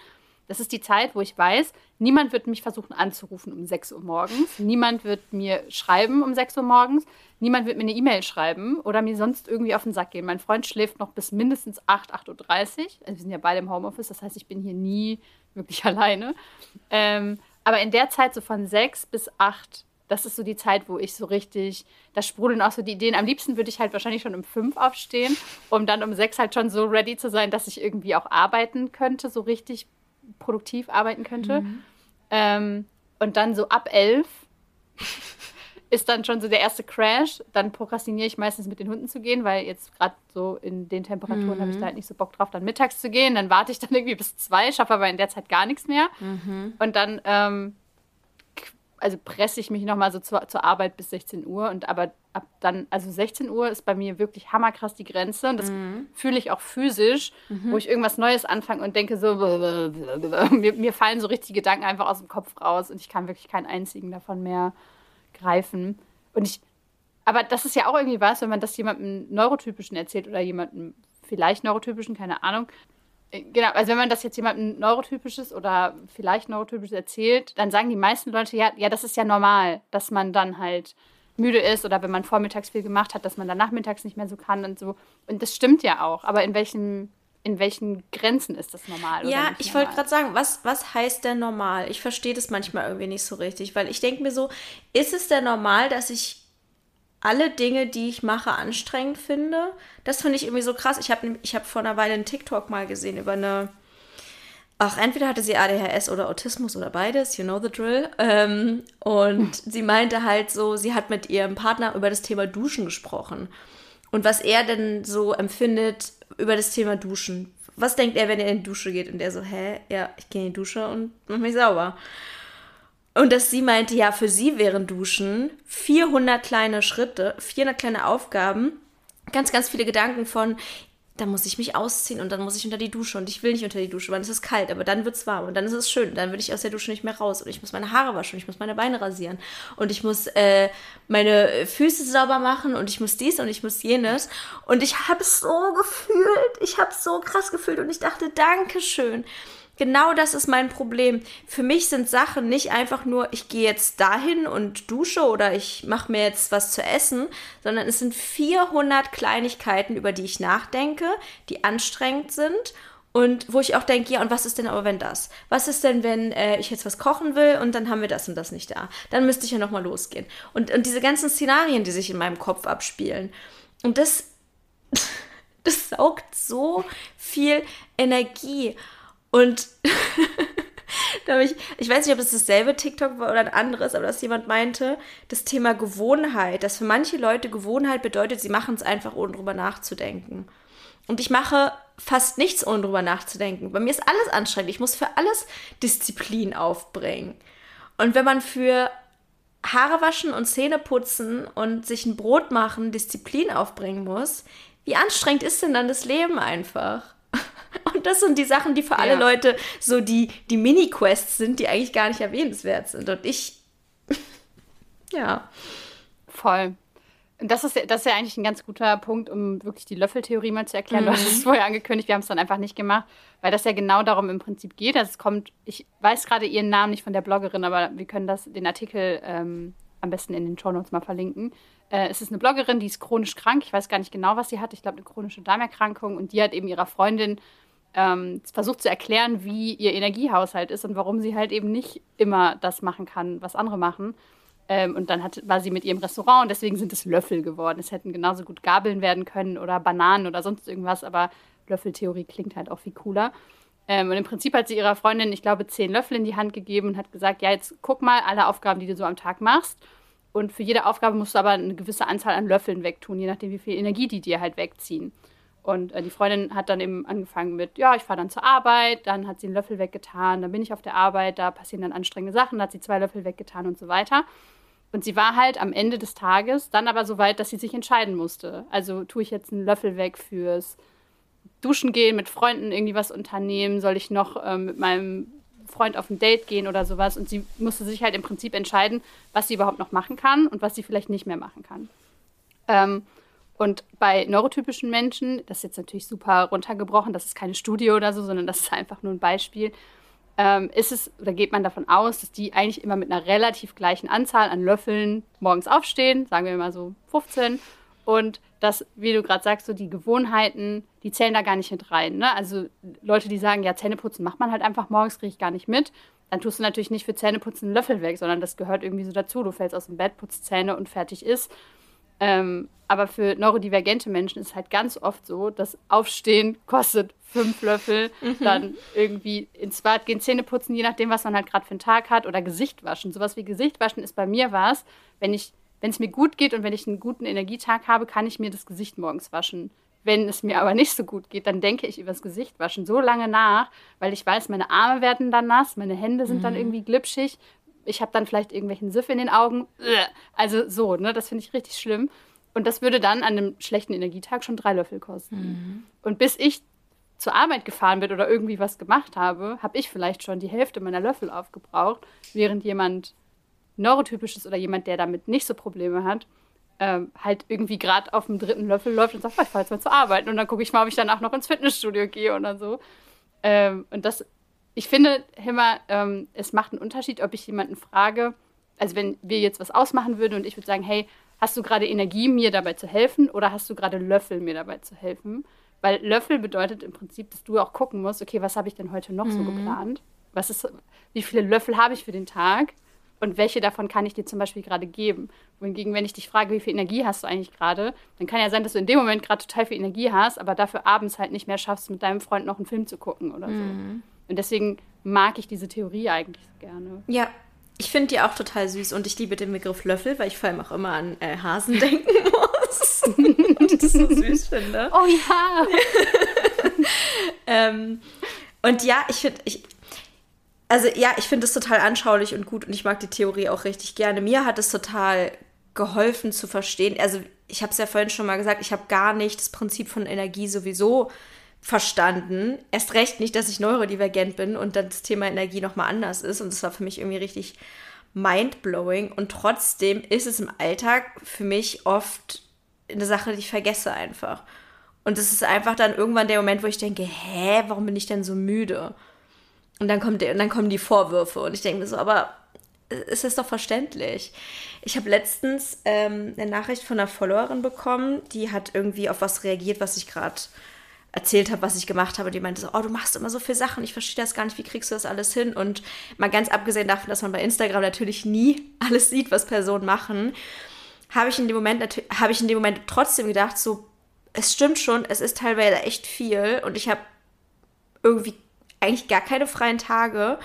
das ist die Zeit, wo ich weiß, niemand wird mich versuchen anzurufen um 6 Uhr morgens, niemand wird mir schreiben um 6 Uhr morgens, niemand wird mir eine E-Mail schreiben oder mir sonst irgendwie auf den Sack gehen. Mein Freund schläft noch bis mindestens 8, 8.30 Uhr. Also wir sind ja beide im Homeoffice, das heißt, ich bin hier nie wirklich <laughs> alleine. Ähm, aber in der Zeit so von 6 bis 8 das ist so die Zeit, wo ich so richtig, da sprudeln auch so die Ideen. Am liebsten würde ich halt wahrscheinlich schon um fünf aufstehen, um dann um sechs halt schon so ready zu sein, dass ich irgendwie auch arbeiten könnte, so richtig produktiv arbeiten könnte. Mhm. Ähm, und dann so ab elf <laughs> ist dann schon so der erste Crash. Dann prokrastiniere ich meistens mit den Hunden zu gehen, weil jetzt gerade so in den Temperaturen mhm. habe ich da halt nicht so Bock drauf, dann mittags zu gehen. Dann warte ich dann irgendwie bis zwei, schaffe aber in der Zeit gar nichts mehr. Mhm. Und dann ähm, also presse ich mich nochmal so zur, zur Arbeit bis 16 Uhr und aber ab dann, also 16 Uhr ist bei mir wirklich hammerkrass die Grenze und das mhm. fühle ich auch physisch, mhm. wo ich irgendwas Neues anfange und denke so, <laughs> mir, mir, fallen so richtige Gedanken einfach aus dem Kopf raus und ich kann wirklich keinen einzigen davon mehr greifen. Und ich, aber das ist ja auch irgendwie was, wenn man das jemandem Neurotypischen erzählt oder jemandem vielleicht Neurotypischen, keine Ahnung, Genau, also wenn man das jetzt jemandem Neurotypisches oder vielleicht Neurotypisches erzählt, dann sagen die meisten Leute, ja, ja, das ist ja normal, dass man dann halt müde ist oder wenn man vormittags viel gemacht hat, dass man dann nachmittags nicht mehr so kann und so. Und das stimmt ja auch, aber in welchen, in welchen Grenzen ist das normal? ja, ich wollte gerade sagen, was, was heißt denn normal? Ich verstehe das manchmal irgendwie nicht so richtig, weil ich denke mir so, ist es denn normal, dass ich alle Dinge, die ich mache, anstrengend finde. Das finde ich irgendwie so krass. Ich habe ich hab vor einer Weile einen TikTok mal gesehen über eine. Ach, entweder hatte sie ADHS oder Autismus oder beides, you know the drill. Ähm, und sie meinte halt so, sie hat mit ihrem Partner über das Thema Duschen gesprochen. Und was er denn so empfindet über das Thema Duschen. Was denkt er, wenn er in die Dusche geht? Und er so, hä? Ja, ich gehe in die Dusche und mach mich sauber. Und dass sie meinte, ja, für sie wären Duschen 400 kleine Schritte, 400 kleine Aufgaben, ganz, ganz viele Gedanken von, dann muss ich mich ausziehen und dann muss ich unter die Dusche und ich will nicht unter die Dusche, weil es ist kalt, aber dann wird es warm und dann ist es schön. Dann will ich aus der Dusche nicht mehr raus und ich muss meine Haare waschen und ich muss meine Beine rasieren und ich muss äh, meine Füße sauber machen und ich muss dies und ich muss jenes. Und ich habe es so gefühlt, ich habe es so krass gefühlt und ich dachte, Dankeschön. Genau das ist mein Problem. Für mich sind Sachen nicht einfach nur, ich gehe jetzt dahin und dusche oder ich mache mir jetzt was zu essen, sondern es sind 400 Kleinigkeiten, über die ich nachdenke, die anstrengend sind und wo ich auch denke, ja, und was ist denn aber, wenn das? Was ist denn, wenn äh, ich jetzt was kochen will und dann haben wir das und das nicht da? Dann müsste ich ja nochmal losgehen. Und, und diese ganzen Szenarien, die sich in meinem Kopf abspielen. Und das, <laughs> das saugt so viel Energie. Und <laughs> da ich, ich weiß nicht, ob es dasselbe TikTok war oder ein anderes, aber dass jemand meinte, das Thema Gewohnheit, dass für manche Leute Gewohnheit bedeutet, sie machen es einfach, ohne drüber nachzudenken. Und ich mache fast nichts, ohne drüber nachzudenken. Bei mir ist alles anstrengend. Ich muss für alles Disziplin aufbringen. Und wenn man für Haare waschen und Zähne putzen und sich ein Brot machen Disziplin aufbringen muss, wie anstrengend ist denn dann das Leben einfach? <laughs> Und das sind die Sachen, die für alle Leute so die, die Mini-Quests sind, die eigentlich gar nicht erwähnenswert sind. Und ich, <laughs> ja. Voll. Und das ist, das ist ja eigentlich ein ganz guter Punkt, um wirklich die Löffeltheorie mal zu erklären. Mhm. Du hast es vorher angekündigt, wir haben es dann einfach nicht gemacht, weil das ja genau darum im Prinzip geht. Also es kommt, ich weiß gerade ihren Namen nicht von der Bloggerin, aber wir können das, den Artikel ähm, am besten in den Show Notes mal verlinken. Äh, es ist eine Bloggerin, die ist chronisch krank. Ich weiß gar nicht genau, was sie hat. Ich glaube, eine chronische Darmerkrankung. Und die hat eben ihrer Freundin ähm, versucht zu erklären, wie ihr Energiehaushalt ist und warum sie halt eben nicht immer das machen kann, was andere machen. Ähm, und dann hat, war sie mit ihrem Restaurant und deswegen sind es Löffel geworden. Es hätten genauso gut Gabeln werden können oder Bananen oder sonst irgendwas, aber Löffeltheorie klingt halt auch viel cooler. Ähm, und im Prinzip hat sie ihrer Freundin, ich glaube, zehn Löffel in die Hand gegeben und hat gesagt, ja, jetzt guck mal alle Aufgaben, die du so am Tag machst. Und für jede Aufgabe musst du aber eine gewisse Anzahl an Löffeln wegtun, je nachdem, wie viel Energie die dir halt wegziehen. Und äh, die Freundin hat dann eben angefangen mit, ja, ich fahre dann zur Arbeit, dann hat sie einen Löffel weggetan, dann bin ich auf der Arbeit, da passieren dann anstrengende Sachen, dann hat sie zwei Löffel weggetan und so weiter. Und sie war halt am Ende des Tages dann aber so weit, dass sie sich entscheiden musste. Also tue ich jetzt einen Löffel weg fürs Duschen gehen, mit Freunden irgendwie was unternehmen, soll ich noch ähm, mit meinem Freund auf ein Date gehen oder sowas. Und sie musste sich halt im Prinzip entscheiden, was sie überhaupt noch machen kann und was sie vielleicht nicht mehr machen kann. Ähm, und bei neurotypischen Menschen, das ist jetzt natürlich super runtergebrochen, das ist keine Studie oder so, sondern das ist einfach nur ein Beispiel, ähm, ist es, oder geht man davon aus, dass die eigentlich immer mit einer relativ gleichen Anzahl an Löffeln morgens aufstehen, sagen wir mal so 15, und dass, wie du gerade sagst, so die Gewohnheiten, die zählen da gar nicht mit rein. Ne? Also Leute, die sagen, ja, Zähneputzen macht man halt einfach morgens, kriege ich gar nicht mit, dann tust du natürlich nicht für Zähneputzen einen Löffel weg, sondern das gehört irgendwie so dazu. Du fällst aus dem Bett, putzt Zähne und fertig ist. Ähm, aber für neurodivergente Menschen ist es halt ganz oft so, dass Aufstehen kostet fünf Löffel, mhm. dann irgendwie ins Bad gehen, Zähne putzen, je nachdem, was man halt gerade für einen Tag hat, oder Gesicht waschen. Sowas wie Gesicht waschen ist bei mir was, wenn ich, wenn es mir gut geht und wenn ich einen guten Energietag habe, kann ich mir das Gesicht morgens waschen. Wenn es mir aber nicht so gut geht, dann denke ich über das Gesicht waschen so lange nach, weil ich weiß, meine Arme werden dann nass, meine Hände sind mhm. dann irgendwie glitschig ich habe dann vielleicht irgendwelchen Siff in den Augen. Also so, ne? Das finde ich richtig schlimm. Und das würde dann an einem schlechten Energietag schon drei Löffel kosten. Mhm. Und bis ich zur Arbeit gefahren bin oder irgendwie was gemacht habe, habe ich vielleicht schon die Hälfte meiner Löffel aufgebraucht, während jemand neurotypisches oder jemand, der damit nicht so Probleme hat, ähm, halt irgendwie gerade auf dem dritten Löffel läuft und sagt, oh, ich fahre jetzt mal zur Arbeit und dann gucke ich mal, ob ich danach noch ins Fitnessstudio gehe oder so. Ähm, und das ich finde immer, ähm, es macht einen Unterschied, ob ich jemanden frage, also wenn wir jetzt was ausmachen würden und ich würde sagen, hey, hast du gerade Energie, mir dabei zu helfen oder hast du gerade Löffel, mir dabei zu helfen? Weil Löffel bedeutet im Prinzip, dass du auch gucken musst, okay, was habe ich denn heute noch mhm. so geplant? Was ist, wie viele Löffel habe ich für den Tag? Und welche davon kann ich dir zum Beispiel gerade geben? Wohingegen, wenn ich dich frage, wie viel Energie hast du eigentlich gerade, dann kann ja sein, dass du in dem Moment gerade total viel Energie hast, aber dafür abends halt nicht mehr schaffst, mit deinem Freund noch einen Film zu gucken oder so. Mhm. Und deswegen mag ich diese Theorie eigentlich so gerne. Ja, ich finde die auch total süß und ich liebe den Begriff Löffel, weil ich vor allem auch immer an äh, Hasen <laughs> denken muss. <laughs> und das so süß finde. Oh ja! <laughs> ähm, und ja, ich finde, ich, also ja, ich finde es total anschaulich und gut und ich mag die Theorie auch richtig gerne. Mir hat es total geholfen zu verstehen. Also ich habe es ja vorhin schon mal gesagt, ich habe gar nicht das Prinzip von Energie sowieso verstanden. Erst recht nicht, dass ich neurodivergent bin und dann das Thema Energie nochmal anders ist. Und das war für mich irgendwie richtig mindblowing. Und trotzdem ist es im Alltag für mich oft eine Sache, die ich vergesse einfach. Und es ist einfach dann irgendwann der Moment, wo ich denke, hä, warum bin ich denn so müde? Und dann, kommt und dann kommen die Vorwürfe und ich denke mir so, aber es ist doch verständlich. Ich habe letztens ähm, eine Nachricht von einer Followerin bekommen, die hat irgendwie auf was reagiert, was ich gerade erzählt habe, was ich gemacht habe. Die meinte so, oh, du machst immer so viele Sachen, ich verstehe das gar nicht, wie kriegst du das alles hin? Und mal ganz abgesehen davon, dass man bei Instagram natürlich nie <laughs> alles sieht, was Personen machen, habe ich in dem Moment ich in dem Moment trotzdem gedacht, so, es stimmt schon, es ist teilweise echt viel und ich habe irgendwie eigentlich gar keine freien Tage.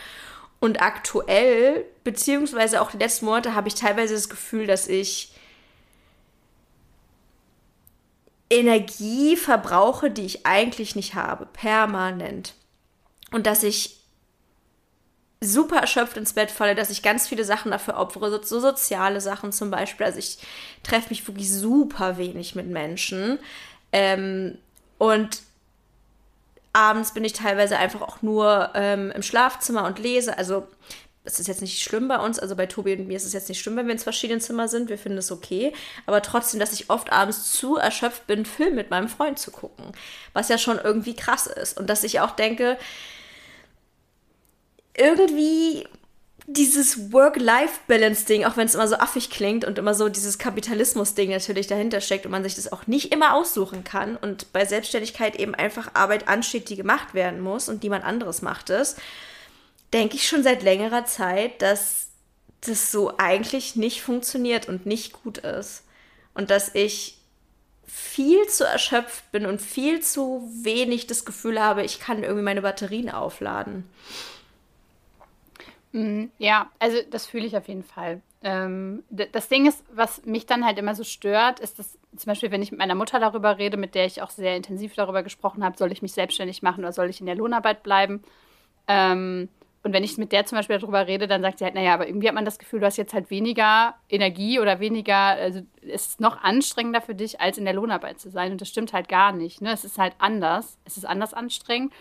Und aktuell, beziehungsweise auch die letzten Monate, habe ich teilweise das Gefühl, dass ich Energie verbrauche, die ich eigentlich nicht habe, permanent. Und dass ich super erschöpft ins Bett falle, dass ich ganz viele Sachen dafür opfere, so, so soziale Sachen zum Beispiel. Also ich treffe mich wirklich super wenig mit Menschen. Ähm, und abends bin ich teilweise einfach auch nur ähm, im Schlafzimmer und lese. Also es ist jetzt nicht schlimm bei uns, also bei Tobi und mir ist es jetzt nicht schlimm, wenn wir in verschiedenen Zimmern sind, wir finden es okay, aber trotzdem, dass ich oft abends zu erschöpft bin, Film mit meinem Freund zu gucken, was ja schon irgendwie krass ist. Und dass ich auch denke, irgendwie dieses Work-Life-Balance-Ding, auch wenn es immer so affig klingt und immer so dieses Kapitalismus-Ding natürlich dahinter steckt und man sich das auch nicht immer aussuchen kann und bei Selbstständigkeit eben einfach Arbeit ansteht, die gemacht werden muss und niemand anderes macht es, denke ich schon seit längerer Zeit, dass das so eigentlich nicht funktioniert und nicht gut ist. Und dass ich viel zu erschöpft bin und viel zu wenig das Gefühl habe, ich kann irgendwie meine Batterien aufladen. Mhm, ja, also das fühle ich auf jeden Fall. Ähm, das Ding ist, was mich dann halt immer so stört, ist, dass zum Beispiel, wenn ich mit meiner Mutter darüber rede, mit der ich auch sehr intensiv darüber gesprochen habe, soll ich mich selbstständig machen oder soll ich in der Lohnarbeit bleiben? Ähm, und wenn ich mit der zum Beispiel darüber rede, dann sagt sie halt, naja, aber irgendwie hat man das Gefühl, du hast jetzt halt weniger Energie oder weniger, also es ist noch anstrengender für dich, als in der Lohnarbeit zu sein. Und das stimmt halt gar nicht. Ne? Es ist halt anders. Es ist anders anstrengend.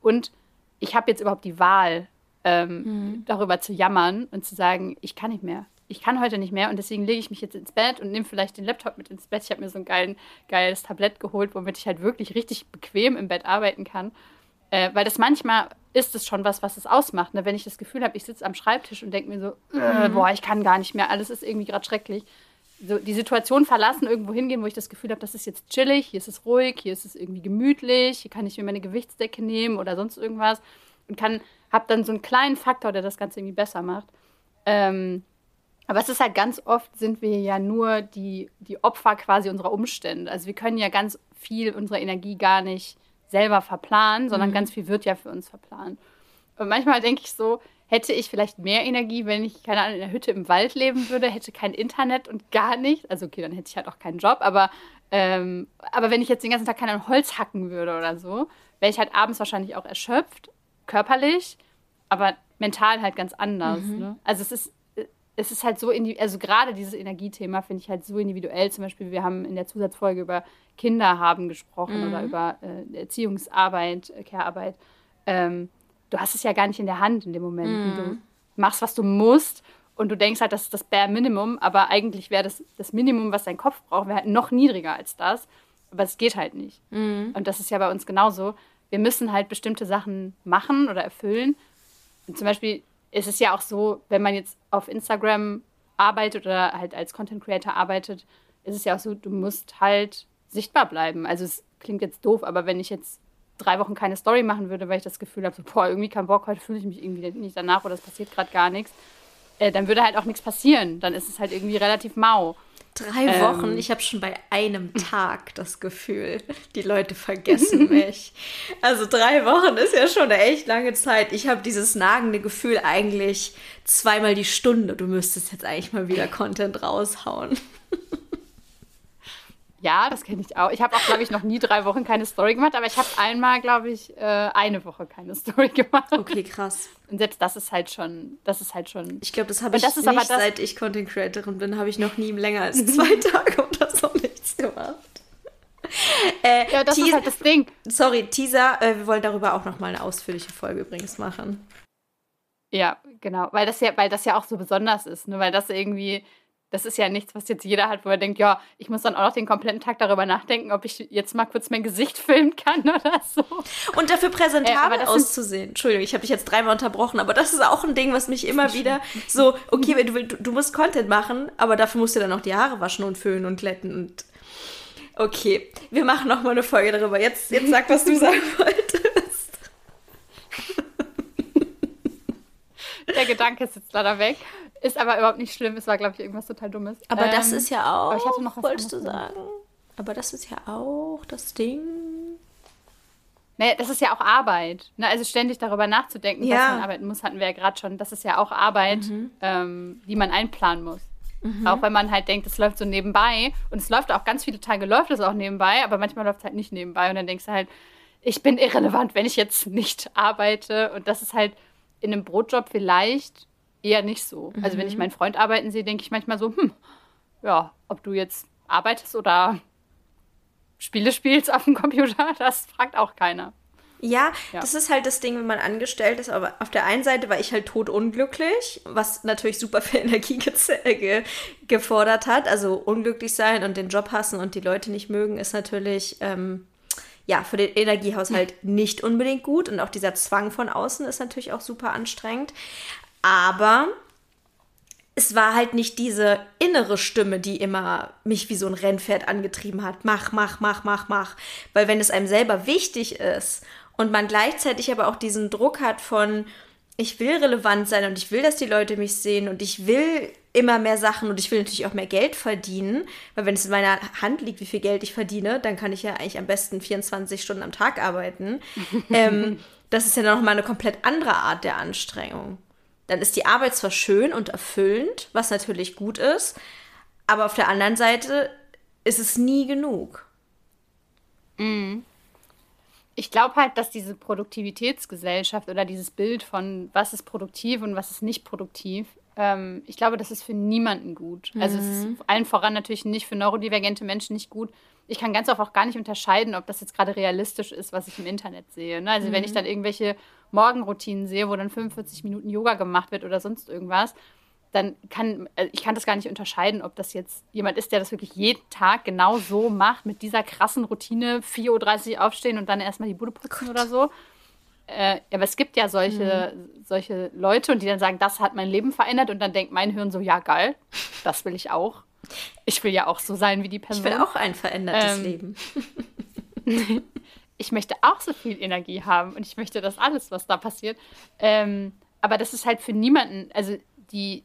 Und ich habe jetzt überhaupt die Wahl, ähm, mhm. darüber zu jammern und zu sagen, ich kann nicht mehr. Ich kann heute nicht mehr und deswegen lege ich mich jetzt ins Bett und nehme vielleicht den Laptop mit ins Bett. Ich habe mir so ein geilen, geiles Tablett geholt, womit ich halt wirklich richtig bequem im Bett arbeiten kann. Äh, weil das manchmal ist es schon was, was es ausmacht. Ne? Wenn ich das Gefühl habe, ich sitze am Schreibtisch und denke mir so, äh, mhm. boah, ich kann gar nicht mehr, alles ist irgendwie gerade schrecklich. So die Situation verlassen, irgendwo hingehen, wo ich das Gefühl habe, das ist jetzt chillig, hier ist es ruhig, hier ist es irgendwie gemütlich, hier kann ich mir meine Gewichtsdecke nehmen oder sonst irgendwas und kann, habe dann so einen kleinen Faktor, der das Ganze irgendwie besser macht. Ähm, aber es ist halt ganz oft sind wir ja nur die, die Opfer quasi unserer Umstände. Also wir können ja ganz viel unserer Energie gar nicht selber verplanen, sondern mhm. ganz viel wird ja für uns verplant. Und manchmal denke ich so, hätte ich vielleicht mehr Energie, wenn ich, keine Ahnung, in der Hütte im Wald leben würde, hätte kein Internet und gar nichts. Also okay, dann hätte ich halt auch keinen Job, aber, ähm, aber wenn ich jetzt den ganzen Tag kein Holz hacken würde oder so, wäre ich halt abends wahrscheinlich auch erschöpft, körperlich, aber mental halt ganz anders. Mhm. Ne? Also es ist, es ist halt so, also gerade dieses Energiethema finde ich halt so individuell. Zum Beispiel, wir haben in der Zusatzfolge über Kinder haben gesprochen mhm. oder über äh, Erziehungsarbeit, äh, Care-Arbeit. Ähm, du hast es ja gar nicht in der Hand in dem Moment. Mhm. Du machst, was du musst und du denkst halt, das ist das Bare Minimum, aber eigentlich wäre das das Minimum, was dein Kopf braucht, wäre halt noch niedriger als das. Aber es geht halt nicht. Mhm. Und das ist ja bei uns genauso. Wir müssen halt bestimmte Sachen machen oder erfüllen. Und zum Beispiel ist es ja auch so, wenn man jetzt auf Instagram arbeitet oder halt als Content Creator arbeitet, ist es ja auch so, du musst halt sichtbar bleiben. Also es klingt jetzt doof, aber wenn ich jetzt drei Wochen keine Story machen würde, weil ich das Gefühl habe, so, boah, irgendwie kein Bock, heute fühle ich mich irgendwie nicht danach oder es passiert gerade gar nichts, äh, dann würde halt auch nichts passieren. Dann ist es halt irgendwie relativ mau. Drei ähm, Wochen, ich habe schon bei einem Tag das Gefühl, <laughs> die Leute vergessen <laughs> mich. Also drei Wochen ist ja schon eine echt lange Zeit. Ich habe dieses nagende Gefühl eigentlich zweimal die Stunde. Du müsstest jetzt eigentlich mal wieder Content raushauen. Ja, das kenne ich auch. Ich habe auch, glaube ich, noch nie drei Wochen keine Story gemacht, aber ich habe einmal, glaube ich, äh, eine Woche keine Story <laughs> gemacht. Okay, krass. Und selbst das ist halt schon, das ist halt schon. Ich glaube, das habe ich das nicht, seit ich Content Creatorin bin, habe ich noch nie länger als zwei <laughs> Tage oder so nichts gemacht. Äh, ja, das ist halt das Ding. Sorry, Teaser, äh, wir wollen darüber auch noch mal eine ausführliche Folge übrigens machen. Ja, genau, weil das ja, weil das ja auch so besonders ist, ne? weil das irgendwie, das ist ja nichts, was jetzt jeder hat, wo er denkt, ja, ich muss dann auch noch den kompletten Tag darüber nachdenken, ob ich jetzt mal kurz mein Gesicht <laughs> filmen kann oder so. Und dafür präsentabel äh, auszusehen. Entschuldigung, ich habe dich jetzt dreimal unterbrochen, aber das ist auch ein Ding, was mich immer wieder <laughs> so, okay, du, du, du musst Content machen, aber dafür musst du dann auch die Haare waschen und föhnen und glätten und Okay, wir machen noch mal eine Folge darüber. Jetzt, jetzt sag, was du sagen <laughs> wolltest. Der Gedanke ist jetzt leider weg. Ist aber überhaupt nicht schlimm. Es war, glaube ich, irgendwas total Dummes. Aber ähm, das ist ja auch. Aber ich hatte noch was wolltest du sagen? Aber das ist ja auch das Ding. Naja, das ist ja auch Arbeit. Ne? Also ständig darüber nachzudenken, ja. dass man arbeiten muss, hatten wir ja gerade schon. Das ist ja auch Arbeit, mhm. ähm, die man einplanen muss. Mhm. Auch wenn man halt denkt, es läuft so nebenbei. Und es läuft auch ganz viele Tage, läuft es auch nebenbei, aber manchmal läuft es halt nicht nebenbei. Und dann denkst du halt, ich bin irrelevant, wenn ich jetzt nicht arbeite. Und das ist halt in einem Brotjob vielleicht eher nicht so. Mhm. Also wenn ich mhm. meinen Freund arbeiten sehe, denke ich manchmal so, hm, ja, ob du jetzt arbeitest oder Spiele spielst auf dem Computer, <laughs> das fragt auch keiner. Ja, ja, das ist halt das Ding, wenn man angestellt ist. Aber auf der einen Seite war ich halt totunglücklich, was natürlich super viel <laughs> Energie ge ge gefordert hat. Also unglücklich sein und den Job hassen und die Leute nicht mögen, ist natürlich ähm, ja für den Energiehaushalt <laughs> nicht unbedingt gut. Und auch dieser Zwang von außen ist natürlich auch super anstrengend. Aber es war halt nicht diese innere Stimme, die immer mich wie so ein Rennpferd angetrieben hat. Mach, mach, mach, mach, mach. Weil wenn es einem selber wichtig ist und man gleichzeitig aber auch diesen Druck hat von, ich will relevant sein und ich will, dass die Leute mich sehen und ich will immer mehr Sachen und ich will natürlich auch mehr Geld verdienen, weil wenn es in meiner Hand liegt, wie viel Geld ich verdiene, dann kann ich ja eigentlich am besten 24 Stunden am Tag arbeiten. <laughs> ähm, das ist ja nochmal eine komplett andere Art der Anstrengung. Dann ist die Arbeit zwar schön und erfüllend, was natürlich gut ist, aber auf der anderen Seite ist es nie genug. Mhm ich glaube halt, dass diese Produktivitätsgesellschaft oder dieses Bild von was ist produktiv und was ist nicht produktiv, ähm, ich glaube, das ist für niemanden gut. Mhm. Also es ist mhm. allen voran natürlich nicht für neurodivergente Menschen nicht gut. Ich kann ganz oft auch gar nicht unterscheiden, ob das jetzt gerade realistisch ist, was ich im Internet sehe. Ne? Also mhm. wenn ich mhm. dann irgendwelche Morgenroutinen sehe, wo dann 45 Minuten Yoga gemacht wird oder sonst irgendwas, dann kann äh, ich kann das gar nicht unterscheiden, ob das jetzt jemand ist, der das wirklich jeden Tag genau so macht, mit dieser krassen Routine, 4.30 Uhr aufstehen und dann erstmal die Bude putzen Gott. oder so. Äh, aber es gibt ja solche, mhm. solche Leute und die dann sagen, das hat mein Leben verändert und dann denkt mein Hirn so, ja geil, das will ich auch. Ich will ja auch so sein wie die Person. Ich will auch ein verändertes ähm, Leben. <laughs> ich möchte auch so viel Energie haben und ich möchte das alles, was da passiert. Ähm, aber das ist halt für niemanden, also die,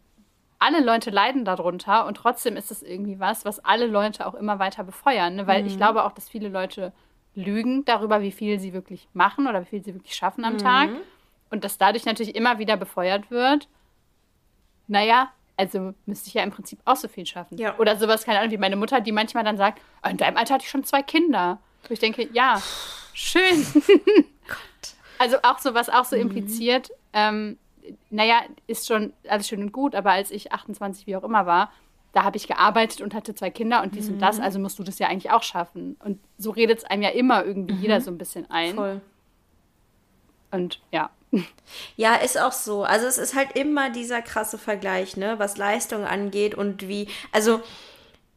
alle Leute leiden darunter und trotzdem ist es irgendwie was, was alle Leute auch immer weiter befeuern. Ne? Weil mhm. ich glaube auch, dass viele Leute lügen darüber, wie viel sie wirklich machen oder wie viel sie wirklich schaffen am mhm. Tag. Und dass dadurch natürlich immer wieder befeuert wird. Naja, also müsste ich ja im Prinzip auch so viel schaffen. Ja. Oder sowas, keine Ahnung, wie meine Mutter, die manchmal dann sagt, ah, in deinem Alter hatte ich schon zwei Kinder. Wo ich denke, ja, schön. <laughs> also auch so, was auch so mhm. impliziert, ähm, naja, ist schon alles schön und gut, aber als ich 28, wie auch immer war, da habe ich gearbeitet und hatte zwei Kinder und dies mhm. und das, mhm. also musst du das ja eigentlich auch schaffen. Und so redet es einem ja immer irgendwie mhm. jeder so ein bisschen ein. Voll. Und ja. <laughs> Ja, ist auch so. Also es ist halt immer dieser krasse Vergleich, ne, was Leistung angeht und wie, also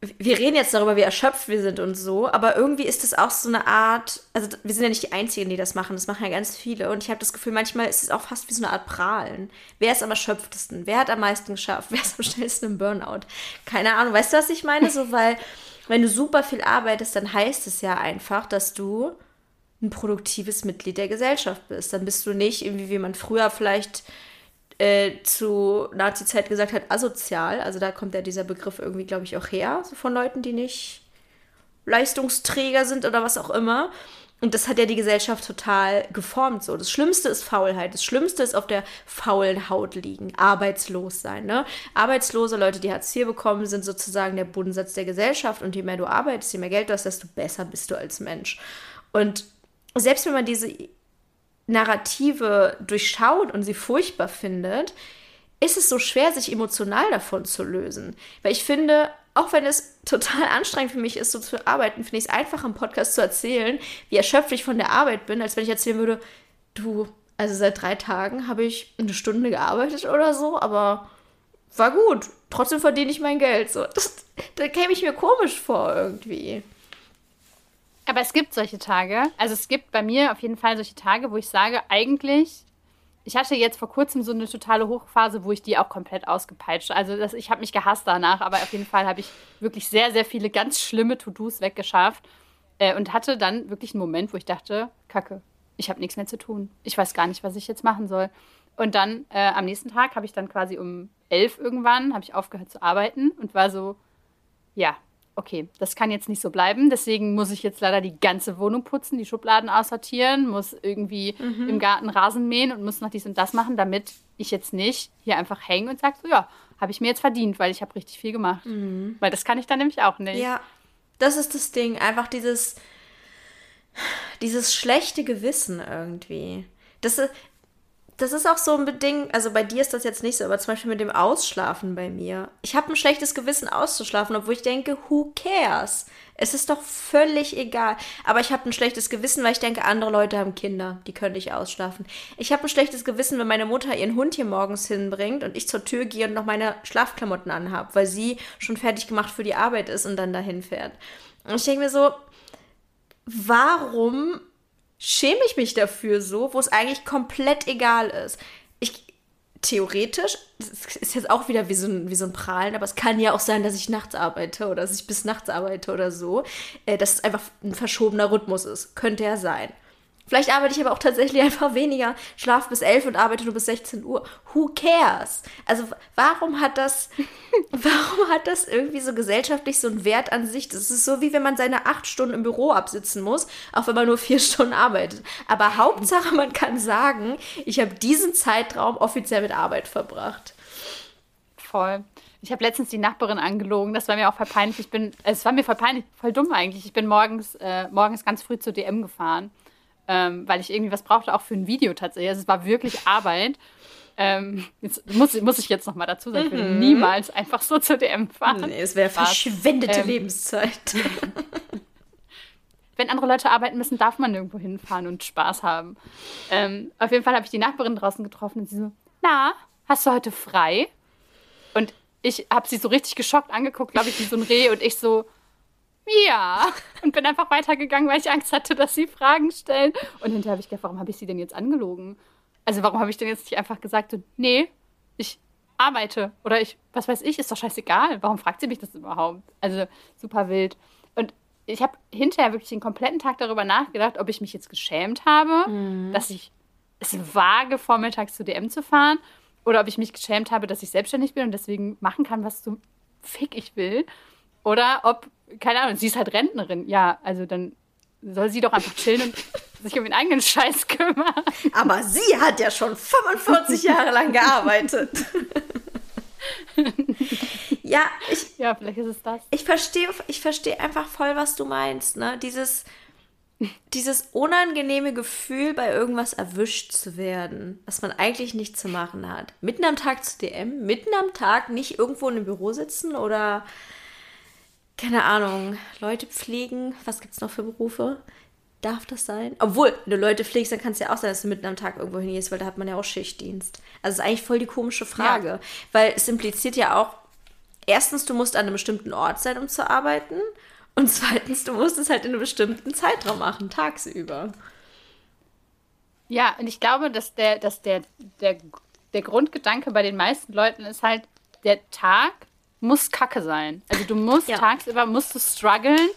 wir reden jetzt darüber, wie erschöpft wir sind und so, aber irgendwie ist es auch so eine Art, also wir sind ja nicht die Einzigen, die das machen, das machen ja ganz viele und ich habe das Gefühl, manchmal ist es auch fast wie so eine Art Prahlen. Wer ist am erschöpftesten? Wer hat am meisten geschafft? <laughs> Wer ist am schnellsten im Burnout? Keine Ahnung, weißt du, was ich meine? So, weil wenn du super viel arbeitest, dann heißt es ja einfach, dass du ein produktives Mitglied der Gesellschaft bist. Dann bist du nicht irgendwie, wie man früher vielleicht äh, zu Nazi-Zeit gesagt hat, asozial. Also da kommt ja dieser Begriff irgendwie, glaube ich, auch her, so von Leuten, die nicht Leistungsträger sind oder was auch immer. Und das hat ja die Gesellschaft total geformt so. Das Schlimmste ist Faulheit. Das Schlimmste ist auf der faulen Haut liegen, arbeitslos sein. Ne? Arbeitslose Leute, die Hartz IV bekommen, sind sozusagen der Bodensatz der Gesellschaft. Und je mehr du arbeitest, je mehr Geld du hast, desto besser bist du als Mensch. Und selbst wenn man diese Narrative durchschaut und sie furchtbar findet, ist es so schwer, sich emotional davon zu lösen. Weil ich finde, auch wenn es total anstrengend für mich ist, so zu arbeiten, finde ich es einfach im Podcast zu erzählen, wie erschöpft ich von der Arbeit bin, als wenn ich erzählen würde, du, also seit drei Tagen habe ich eine Stunde gearbeitet oder so, aber war gut. Trotzdem verdiene ich mein Geld. So, das, da käme ich mir komisch vor irgendwie. Aber es gibt solche Tage. Also es gibt bei mir auf jeden Fall solche Tage, wo ich sage, eigentlich ich hatte jetzt vor kurzem so eine totale Hochphase, wo ich die auch komplett ausgepeitscht. Also das, ich habe mich gehasst danach, aber auf jeden Fall habe ich wirklich sehr, sehr viele ganz schlimme To-Dos weggeschafft äh, und hatte dann wirklich einen Moment, wo ich dachte, Kacke, ich habe nichts mehr zu tun. Ich weiß gar nicht, was ich jetzt machen soll. Und dann äh, am nächsten Tag habe ich dann quasi um elf irgendwann, habe ich aufgehört zu arbeiten und war so, ja, okay, das kann jetzt nicht so bleiben. Deswegen muss ich jetzt leider die ganze Wohnung putzen, die Schubladen aussortieren, muss irgendwie mhm. im Garten Rasen mähen und muss noch dies und das machen, damit ich jetzt nicht hier einfach hänge und sage, so ja, habe ich mir jetzt verdient, weil ich habe richtig viel gemacht. Mhm. Weil das kann ich dann nämlich auch nicht. Ja, das ist das Ding. Einfach dieses, dieses schlechte Gewissen irgendwie. Das, das ist auch so ein Ding, also bei dir ist das jetzt nicht so, aber zum Beispiel mit dem Ausschlafen bei mir. Ich habe ein schlechtes Gewissen auszuschlafen, obwohl ich denke, who cares? Es ist doch völlig egal. Aber ich habe ein schlechtes Gewissen, weil ich denke, andere Leute haben Kinder, die können nicht ausschlafen. Ich habe ein schlechtes Gewissen, wenn meine Mutter ihren Hund hier morgens hinbringt und ich zur Tür gehe und noch meine Schlafklamotten anhabe, weil sie schon fertig gemacht für die Arbeit ist und dann dahin fährt. Und ich denke mir so, warum schäme ich mich dafür so, wo es eigentlich komplett egal ist. Ich, theoretisch, das ist jetzt auch wieder wie so, ein, wie so ein Prahlen, aber es kann ja auch sein, dass ich nachts arbeite oder dass ich bis nachts arbeite oder so, äh, dass es einfach ein verschobener Rhythmus ist. Könnte ja sein. Vielleicht arbeite ich aber auch tatsächlich <laughs> einfach weniger, schlaf bis 11 und arbeite nur bis 16 Uhr. Who cares? Also warum hat das, <laughs> warum hat das irgendwie so gesellschaftlich so einen Wert an sich? Das ist so, wie wenn man seine acht Stunden im Büro absitzen muss, auch wenn man nur vier <laughs> Stunden arbeitet. Aber Hauptsache, man kann sagen, ich habe diesen Zeitraum offiziell mit Arbeit verbracht. Voll. Ich habe letztens die Nachbarin angelogen, das war mir auch voll peinlich. Ich bin, es war mir voll peinlich, voll dumm eigentlich. Ich bin morgens, äh, morgens ganz früh zur DM gefahren ähm, weil ich irgendwie was brauchte, auch für ein Video tatsächlich. Also es war wirklich Arbeit. Ähm, jetzt muss, muss ich jetzt noch mal dazu sagen, ich würde mhm. niemals einfach so zur DM fahren. Nee, es wäre verschwendete ähm, Lebenszeit. <laughs> wenn andere Leute arbeiten müssen, darf man nirgendwo hinfahren und Spaß haben. Ähm, auf jeden Fall habe ich die Nachbarin draußen getroffen und sie so, na, hast du heute frei? Und ich habe sie so richtig geschockt angeguckt, glaube ich, wie so ein Reh und ich so, ja. Und bin einfach weitergegangen, weil ich Angst hatte, dass sie Fragen stellen. Und hinterher habe ich gedacht, warum habe ich sie denn jetzt angelogen? Also warum habe ich denn jetzt nicht einfach gesagt, so, nee, ich arbeite oder ich, was weiß ich, ist doch scheißegal. Warum fragt sie mich das überhaupt? Also super wild. Und ich habe hinterher wirklich den kompletten Tag darüber nachgedacht, ob ich mich jetzt geschämt habe, mhm. dass ich es wage, vormittags zu DM zu fahren oder ob ich mich geschämt habe, dass ich selbstständig bin und deswegen machen kann, was so fick ich will. Oder ob keine Ahnung, sie ist halt Rentnerin. Ja, also dann soll sie doch einfach chillen und <laughs> sich um den eigenen Scheiß kümmern. Aber sie hat ja schon 45 Jahre lang gearbeitet. <laughs> ja, ich. Ja, vielleicht ist es das. Ich verstehe ich versteh einfach voll, was du meinst, ne? Dieses, dieses unangenehme Gefühl, bei irgendwas erwischt zu werden, was man eigentlich nicht zu machen hat. Mitten am Tag zu DM, mitten am Tag nicht irgendwo in einem Büro sitzen oder keine Ahnung, Leute pflegen. Was gibt es noch für Berufe? Darf das sein? Obwohl, wenn du Leute pflegst, dann kann es ja auch sein, dass du mitten am Tag irgendwo hingehst, weil da hat man ja auch Schichtdienst. Also ist eigentlich voll die komische Frage. Ja. Weil es impliziert ja auch, erstens, du musst an einem bestimmten Ort sein, um zu arbeiten. Und zweitens, du musst es halt in einem bestimmten Zeitraum machen, tagsüber. Ja, und ich glaube, dass der, dass der, der, der Grundgedanke bei den meisten Leuten ist halt, der Tag muss Kacke sein. Also du musst ja. tagsüber musst du strugglen,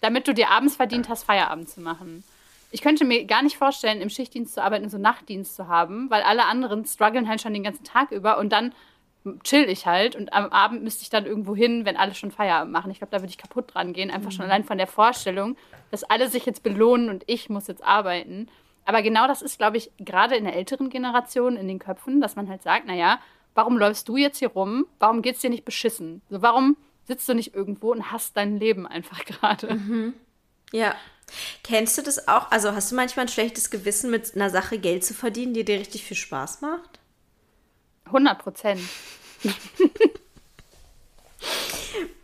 damit du dir abends verdient hast, Feierabend zu machen. Ich könnte mir gar nicht vorstellen, im Schichtdienst zu arbeiten und so Nachtdienst zu haben, weil alle anderen strugglen halt schon den ganzen Tag über und dann chill ich halt und am Abend müsste ich dann irgendwo hin, wenn alle schon Feierabend machen. Ich glaube, da würde ich kaputt dran gehen, einfach mhm. schon allein von der Vorstellung, dass alle sich jetzt belohnen und ich muss jetzt arbeiten. Aber genau das ist, glaube ich, gerade in der älteren Generation in den Köpfen, dass man halt sagt, naja, warum läufst du jetzt hier rum? Warum geht es dir nicht beschissen? So, warum sitzt du nicht irgendwo und hast dein Leben einfach <laughs> gerade? Mhm. Ja. Kennst du das auch? Also hast du manchmal ein schlechtes Gewissen, mit einer Sache Geld zu verdienen, die dir richtig viel Spaß macht? 100 Prozent. <laughs>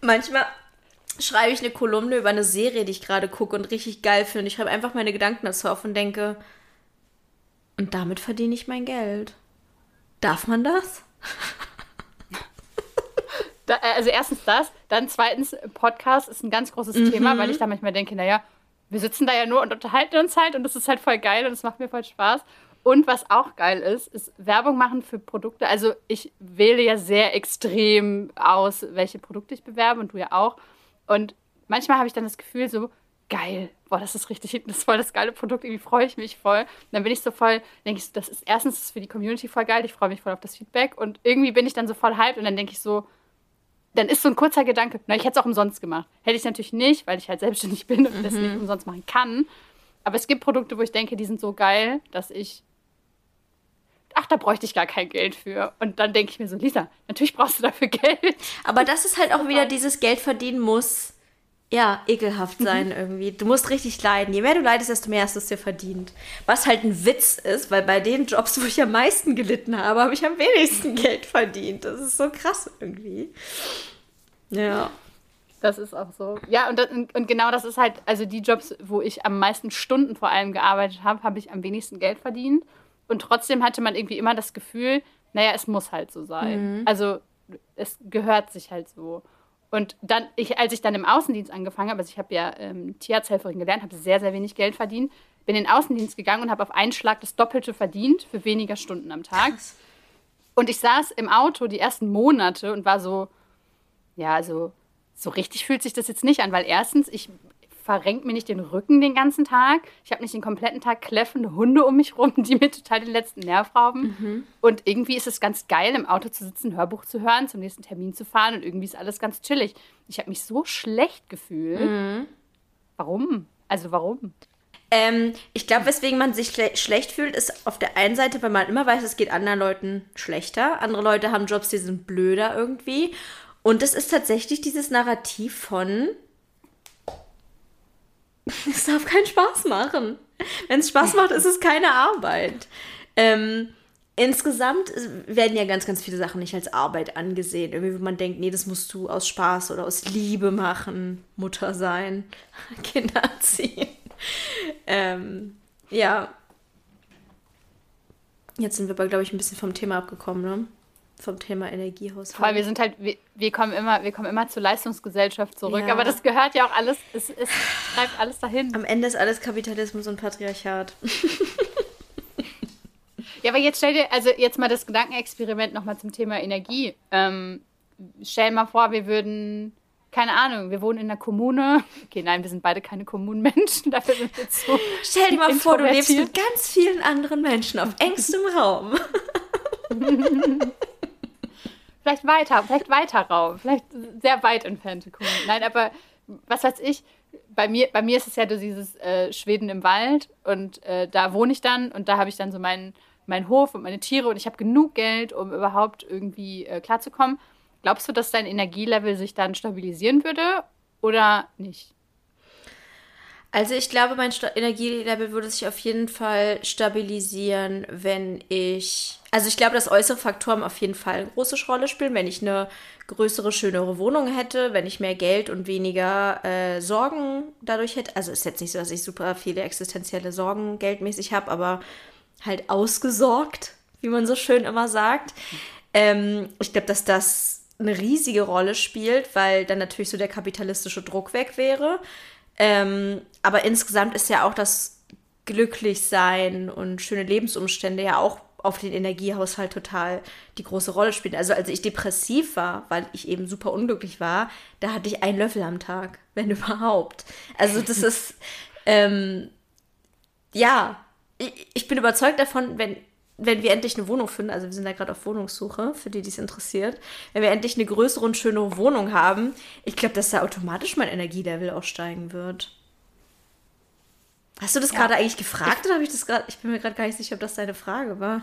manchmal schreibe ich eine Kolumne über eine Serie, die ich gerade gucke und richtig geil finde. Ich schreibe einfach meine Gedanken dazu auf und denke, und damit verdiene ich mein Geld. Darf man das? Da, äh, also erstens das, dann zweitens, Podcast ist ein ganz großes mhm. Thema, weil ich da manchmal denke, naja, wir sitzen da ja nur und unterhalten uns halt und das ist halt voll geil und es macht mir voll Spaß. Und was auch geil ist, ist Werbung machen für Produkte. Also ich wähle ja sehr extrem aus, welche Produkte ich bewerbe und du ja auch. Und manchmal habe ich dann das Gefühl so, geil, boah, das ist richtig, das ist voll das geile Produkt, irgendwie freue ich mich voll. Und dann bin ich so voll, denke ich, das ist erstens ist für die Community voll geil, ich freue mich voll auf das Feedback und irgendwie bin ich dann so voll hyped und dann denke ich so, dann ist so ein kurzer Gedanke, na, ich hätte es auch umsonst gemacht. Hätte ich natürlich nicht, weil ich halt selbstständig bin und mhm. das nicht umsonst machen kann. Aber es gibt Produkte, wo ich denke, die sind so geil, dass ich ach, da bräuchte ich gar kein Geld für. Und dann denke ich mir so, Lisa, natürlich brauchst du dafür <laughs> Geld. Aber das ist halt auch wieder dieses Geld verdienen muss, ja, ekelhaft sein mhm. irgendwie. Du musst richtig leiden. Je mehr du leidest, desto mehr hast du es dir verdient. Was halt ein Witz ist, weil bei den Jobs, wo ich am meisten gelitten habe, habe ich am wenigsten Geld verdient. Das ist so krass irgendwie. Ja. Das ist auch so. Ja, und, das, und genau das ist halt, also die Jobs, wo ich am meisten Stunden vor allem gearbeitet habe, habe ich am wenigsten Geld verdient. Und trotzdem hatte man irgendwie immer das Gefühl, naja, es muss halt so sein. Mhm. Also es gehört sich halt so. Und dann, ich, als ich dann im Außendienst angefangen habe, also ich habe ja ähm, Tierarzthelferin gelernt, habe sehr, sehr wenig Geld verdient, bin in den Außendienst gegangen und habe auf einen Schlag das Doppelte verdient für weniger Stunden am Tag. Krass. Und ich saß im Auto die ersten Monate und war so, ja, also so richtig fühlt sich das jetzt nicht an, weil erstens, ich verrenkt mir nicht den Rücken den ganzen Tag. Ich habe nicht den kompletten Tag kläffende Hunde um mich rum, <laughs> die mir total den letzten Nerv rauben. Mhm. Und irgendwie ist es ganz geil, im Auto zu sitzen, Hörbuch zu hören, zum nächsten Termin zu fahren und irgendwie ist alles ganz chillig. Ich habe mich so schlecht gefühlt. Mhm. Warum? Also warum? Ähm, ich glaube, weswegen man sich schle schlecht fühlt, ist auf der einen Seite, weil man immer weiß, es geht anderen Leuten schlechter. Andere Leute haben Jobs, die sind blöder irgendwie. Und es ist tatsächlich dieses Narrativ von, es darf keinen Spaß machen. Wenn es Spaß macht, ist es keine Arbeit. Ähm, insgesamt werden ja ganz, ganz viele Sachen nicht als Arbeit angesehen. Irgendwie, wo man denkt, nee, das musst du aus Spaß oder aus Liebe machen. Mutter sein, <laughs> Kinder erziehen. Ähm, ja. Jetzt sind wir aber, glaube ich, ein bisschen vom Thema abgekommen, ne? Vom Thema Energiehaushalt. Voll, wir sind halt, wir, wir, kommen immer, wir kommen immer zur Leistungsgesellschaft zurück, ja. aber das gehört ja auch alles, es, es treibt alles dahin. Am Ende ist alles Kapitalismus und Patriarchat. <laughs> ja, aber jetzt stell dir, also jetzt mal das Gedankenexperiment nochmal zum Thema Energie. Ähm, stell mal vor, wir würden, keine Ahnung, wir wohnen in einer Kommune. Okay, nein, wir sind beide keine Kommunenmenschen, <laughs> dafür sind wir zu. Stell dir mal vor, du lebst mit ganz vielen anderen Menschen auf engstem Raum. <laughs> vielleicht weiter, vielleicht weiter rauf, vielleicht sehr weit entfernte Kunden. Nein, aber was weiß ich, bei mir, bei mir ist es ja dieses äh, Schweden im Wald und äh, da wohne ich dann und da habe ich dann so meinen, meinen Hof und meine Tiere und ich habe genug Geld, um überhaupt irgendwie äh, klarzukommen. Glaubst du, dass dein Energielevel sich dann stabilisieren würde oder nicht? Also ich glaube, mein Energielevel würde sich auf jeden Fall stabilisieren, wenn ich also ich glaube, dass äußere Faktoren auf jeden Fall eine große Rolle spielen. Wenn ich eine größere, schönere Wohnung hätte, wenn ich mehr Geld und weniger äh, Sorgen dadurch hätte. Also ist jetzt nicht so, dass ich super viele existenzielle Sorgen geldmäßig habe, aber halt ausgesorgt, wie man so schön immer sagt. Ähm, ich glaube, dass das eine riesige Rolle spielt, weil dann natürlich so der kapitalistische Druck weg wäre. Ähm, aber insgesamt ist ja auch das Glücklichsein und schöne Lebensumstände ja auch auf den Energiehaushalt total die große Rolle spielt. Also als ich depressiv war, weil ich eben super unglücklich war, da hatte ich einen Löffel am Tag, wenn <laughs> überhaupt. Also das ist, ähm, ja, ich, ich bin überzeugt davon, wenn wenn wir endlich eine Wohnung finden, also wir sind da gerade auf Wohnungssuche, für die, die es interessiert, wenn wir endlich eine größere und schönere Wohnung haben, ich glaube, dass da automatisch mein Energielevel auch steigen wird. Hast du das ja. gerade eigentlich gefragt oder habe ich das gerade? Ich bin mir gerade gar nicht sicher, ob das deine Frage war.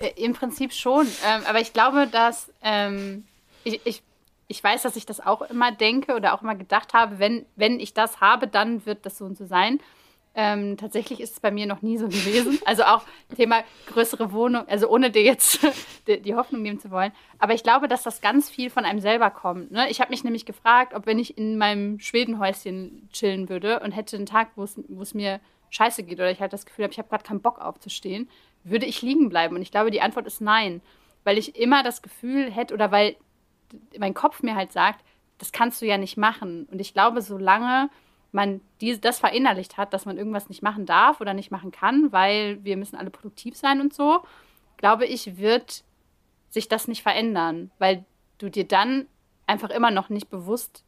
Äh, Im Prinzip schon. Ähm, aber ich glaube, dass ähm, ich, ich, ich weiß, dass ich das auch immer denke oder auch immer gedacht habe, wenn, wenn ich das habe, dann wird das so und so sein. Ähm, tatsächlich ist es bei mir noch nie so gewesen. <laughs> Also auch Thema größere Wohnung, also ohne dir jetzt <laughs> die, die, Hoffnung nehmen zu wollen. Aber ich glaube, dass das ganz viel von einem selber kommt. Ne? Ich habe mich nämlich gefragt, ob wenn ich in meinem Schwedenhäuschen chillen würde und hätte einen Tag, wo es mir scheiße geht oder ich halt das Gefühl habe, ich habe gerade keinen Bock aufzustehen, würde ich liegen bleiben. Und ich glaube, die Antwort ist nein. Weil ich immer das Gefühl hätte oder weil mein Kopf mir halt sagt, das kannst du ja nicht machen. Und ich glaube, solange man die, das verinnerlicht hat, dass man irgendwas nicht machen darf oder nicht machen kann, weil wir müssen alle produktiv sein und so, glaube ich, wird sich das nicht verändern, weil du dir dann einfach immer noch nicht bewusst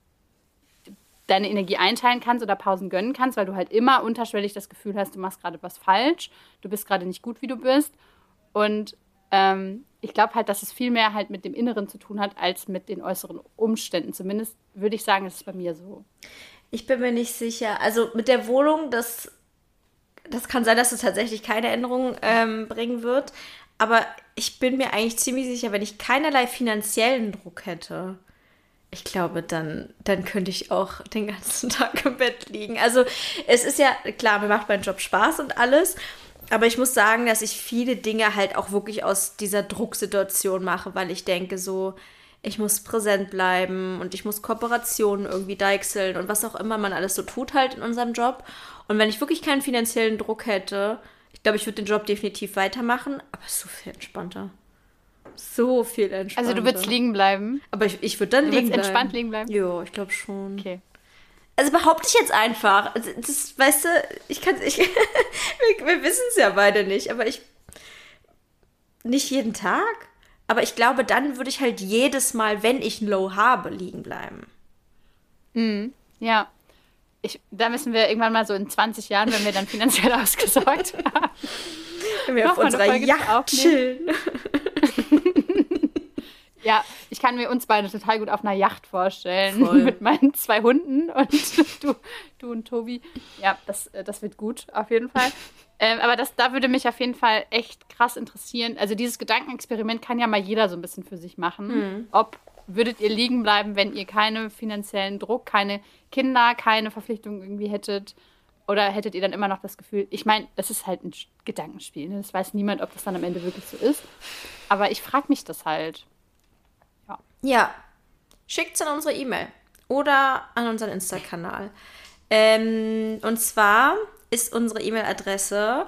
deine Energie einteilen kannst oder Pausen gönnen kannst, weil du halt immer unterschwellig das Gefühl hast, du machst gerade was falsch, du bist gerade nicht gut, wie du bist. Und ähm, ich glaube halt, dass es viel mehr halt mit dem Inneren zu tun hat, als mit den äußeren Umständen. Zumindest würde ich sagen, ist es bei mir so. Ich bin mir nicht sicher. Also mit der Wohnung, das, das kann sein, dass es tatsächlich keine Änderung ähm, bringen wird. Aber ich bin mir eigentlich ziemlich sicher, wenn ich keinerlei finanziellen Druck hätte, ich glaube, dann, dann könnte ich auch den ganzen <laughs> Tag im Bett liegen. Also es ist ja, klar, mir macht mein Job Spaß und alles. Aber ich muss sagen, dass ich viele Dinge halt auch wirklich aus dieser Drucksituation mache, weil ich denke so, ich muss präsent bleiben und ich muss Kooperationen irgendwie deichseln und was auch immer man alles so tut halt in unserem Job. Und wenn ich wirklich keinen finanziellen Druck hätte, ich glaube, ich würde den Job definitiv weitermachen, aber so viel entspannter. So viel entspannter. Also du würdest liegen bleiben? Aber ich, ich würde dann du liegen bleiben. entspannt liegen bleiben? Ja, ich glaube schon. Okay. Also behaupte ich jetzt einfach. Also das, weißt du, ich kann ich, <laughs> wir, wir wissen es ja beide nicht, aber ich nicht jeden Tag. Aber ich glaube, dann würde ich halt jedes Mal, wenn ich ein Low habe, liegen bleiben. Mhm. Ja. Ich, da müssen wir irgendwann mal so in 20 Jahren, wenn wir dann finanziell <laughs> ausgesorgt haben, wenn wir auf unserer Yacht chillen. <laughs> ja, ich kann mir uns beide total gut auf einer Yacht vorstellen. Voll. <laughs> Mit meinen zwei Hunden und du, du und Tobi. Ja, das, das wird gut, auf jeden Fall. Ähm, aber das, da würde mich auf jeden Fall echt krass interessieren. Also dieses Gedankenexperiment kann ja mal jeder so ein bisschen für sich machen. Mhm. Ob würdet ihr liegen bleiben, wenn ihr keinen finanziellen Druck, keine Kinder, keine Verpflichtungen irgendwie hättet? Oder hättet ihr dann immer noch das Gefühl, ich meine, es ist halt ein Gedankenspiel. Ne? Das weiß niemand, ob das dann am Ende wirklich so ist. Aber ich frage mich das halt. Ja. Ja. Schickt es an unsere E-Mail oder an unseren Insta-Kanal. Ähm, und zwar ist unsere E-Mail-Adresse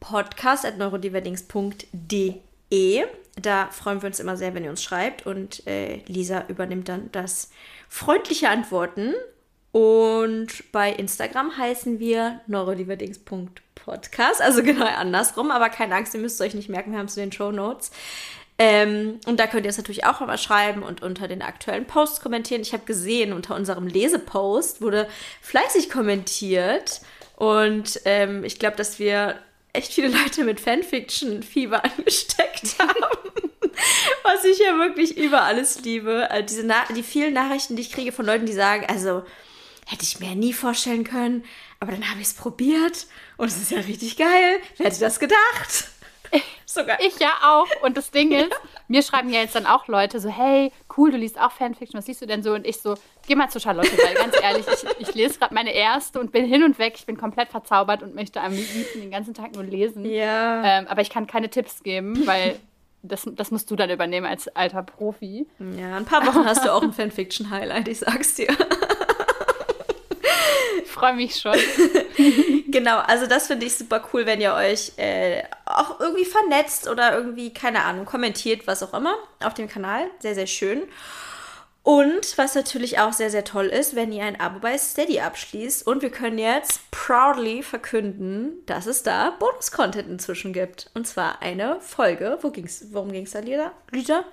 podcast.neurodiverdings.de. Da freuen wir uns immer sehr, wenn ihr uns schreibt. Und äh, Lisa übernimmt dann das freundliche Antworten. Und bei Instagram heißen wir neurodiverdings.podcast. Also genau andersrum. Aber keine Angst, ihr müsst es euch nicht merken. Wir haben es in den Show Notes. Ähm, und da könnt ihr es natürlich auch mal schreiben und unter den aktuellen Posts kommentieren. Ich habe gesehen, unter unserem Lesepost wurde fleißig kommentiert. Und ähm, ich glaube, dass wir echt viele <laughs> Leute mit Fanfiction-Fieber <laughs> angesteckt haben. <laughs> Was ich ja wirklich über alles liebe. Also diese die vielen Nachrichten, die ich kriege von Leuten, die sagen, also hätte ich mir nie vorstellen können, aber dann habe ich es probiert und es ist ja richtig geil. Wer hätte das gedacht? <laughs> Sogar. Ich ja auch. Und das Ding ist, mir schreiben ja jetzt dann auch Leute so, hey, cool, du liest auch Fanfiction, was liest du denn so? Und ich so, geh mal zu Charlotte, weil ganz ehrlich, ich, ich lese gerade meine erste und bin hin und weg. Ich bin komplett verzaubert und möchte am liebsten den ganzen Tag nur lesen. Ja. Ähm, aber ich kann keine Tipps geben, weil das, das musst du dann übernehmen als alter Profi. Ja, ein paar Wochen hast du auch ein <laughs> Fanfiction-Highlight, ich sag's dir freue mich schon. <laughs> genau, also das finde ich super cool, wenn ihr euch äh, auch irgendwie vernetzt oder irgendwie, keine Ahnung, kommentiert, was auch immer auf dem Kanal. Sehr, sehr schön. Und was natürlich auch sehr, sehr toll ist, wenn ihr ein Abo bei Steady abschließt. Und wir können jetzt proudly verkünden, dass es da Bonus-Content inzwischen gibt. Und zwar eine Folge. Wo ging's, worum ging es da, Lisa? Lisa?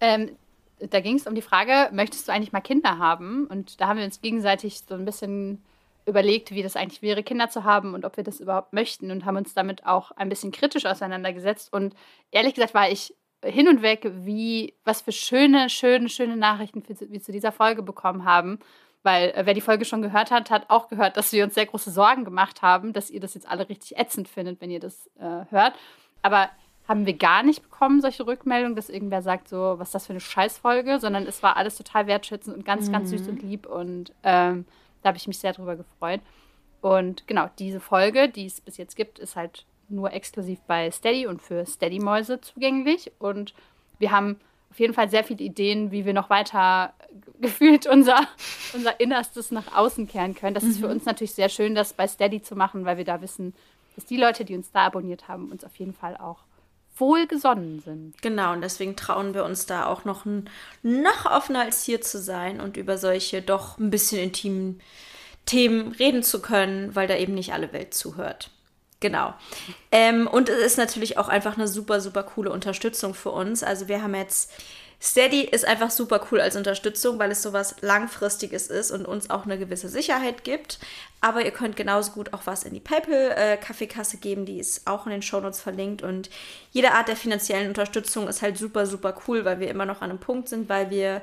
Ähm, da ging es um die Frage, möchtest du eigentlich mal Kinder haben? Und da haben wir uns gegenseitig so ein bisschen überlegt, wie das eigentlich wäre, Kinder zu haben und ob wir das überhaupt möchten und haben uns damit auch ein bisschen kritisch auseinandergesetzt. Und ehrlich gesagt war ich hin und weg, wie, was für schöne, schöne, schöne Nachrichten wir zu dieser Folge bekommen haben. Weil äh, wer die Folge schon gehört hat, hat auch gehört, dass wir uns sehr große Sorgen gemacht haben, dass ihr das jetzt alle richtig ätzend findet, wenn ihr das äh, hört. Aber haben wir gar nicht bekommen, solche Rückmeldungen, dass irgendwer sagt, so, was ist das für eine Scheißfolge, sondern es war alles total wertschätzend und ganz, mhm. ganz süß und lieb und ähm, da habe ich mich sehr drüber gefreut. Und genau, diese Folge, die es bis jetzt gibt, ist halt nur exklusiv bei Steady und für Steady-Mäuse zugänglich. Und wir haben auf jeden Fall sehr viele Ideen, wie wir noch weiter <laughs> gefühlt unser, unser Innerstes nach außen kehren können. Das mhm. ist für mhm. uns natürlich sehr schön, das bei Steady zu machen, weil wir da wissen, dass die Leute, die uns da abonniert haben, uns auf jeden Fall auch wohlgesonnen sind. Genau, und deswegen trauen wir uns da auch noch, noch offener als hier zu sein und über solche doch ein bisschen intimen Themen reden zu können, weil da eben nicht alle Welt zuhört. Genau. Ähm, und es ist natürlich auch einfach eine super, super coole Unterstützung für uns. Also wir haben jetzt Steady ist einfach super cool als Unterstützung, weil es sowas Langfristiges ist und uns auch eine gewisse Sicherheit gibt. Aber ihr könnt genauso gut auch was in die PayPal-Kaffeekasse äh, geben, die ist auch in den Shownotes verlinkt. Und jede Art der finanziellen Unterstützung ist halt super, super cool, weil wir immer noch an einem Punkt sind, weil wir,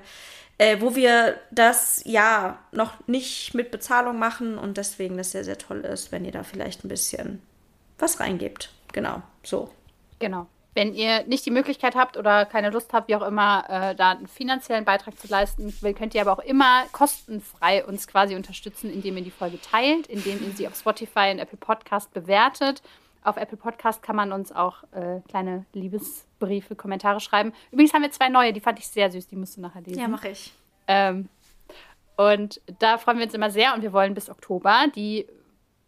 äh, wo wir das ja noch nicht mit Bezahlung machen und deswegen das sehr, sehr toll ist, wenn ihr da vielleicht ein bisschen was reingebt. Genau, so. Genau. Wenn ihr nicht die Möglichkeit habt oder keine Lust habt, wie auch immer, äh, da einen finanziellen Beitrag zu leisten, könnt ihr aber auch immer kostenfrei uns quasi unterstützen, indem ihr die Folge teilt, indem ihr sie auf Spotify und Apple Podcast bewertet. Auf Apple Podcast kann man uns auch äh, kleine Liebesbriefe, Kommentare schreiben. Übrigens haben wir zwei neue, die fand ich sehr süß, die musst du nachher lesen. Ja, mache ich. Ähm, und da freuen wir uns immer sehr und wir wollen bis Oktober die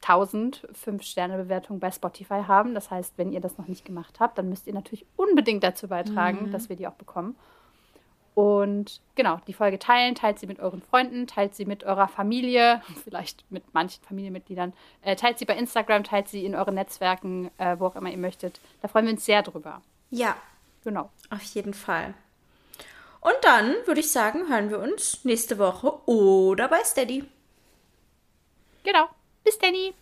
1000 5-Sterne-Bewertungen bei Spotify haben. Das heißt, wenn ihr das noch nicht gemacht habt, dann müsst ihr natürlich unbedingt dazu beitragen, mhm. dass wir die auch bekommen. Und genau, die Folge teilen, teilt sie mit euren Freunden, teilt sie mit eurer Familie, <laughs> vielleicht mit manchen Familienmitgliedern, äh, teilt sie bei Instagram, teilt sie in euren Netzwerken, äh, wo auch immer ihr möchtet. Da freuen wir uns sehr drüber. Ja. Genau. Auf jeden Fall. Und dann würde ich sagen, hören wir uns nächste Woche oder bei Steady. Genau. Bis Danny.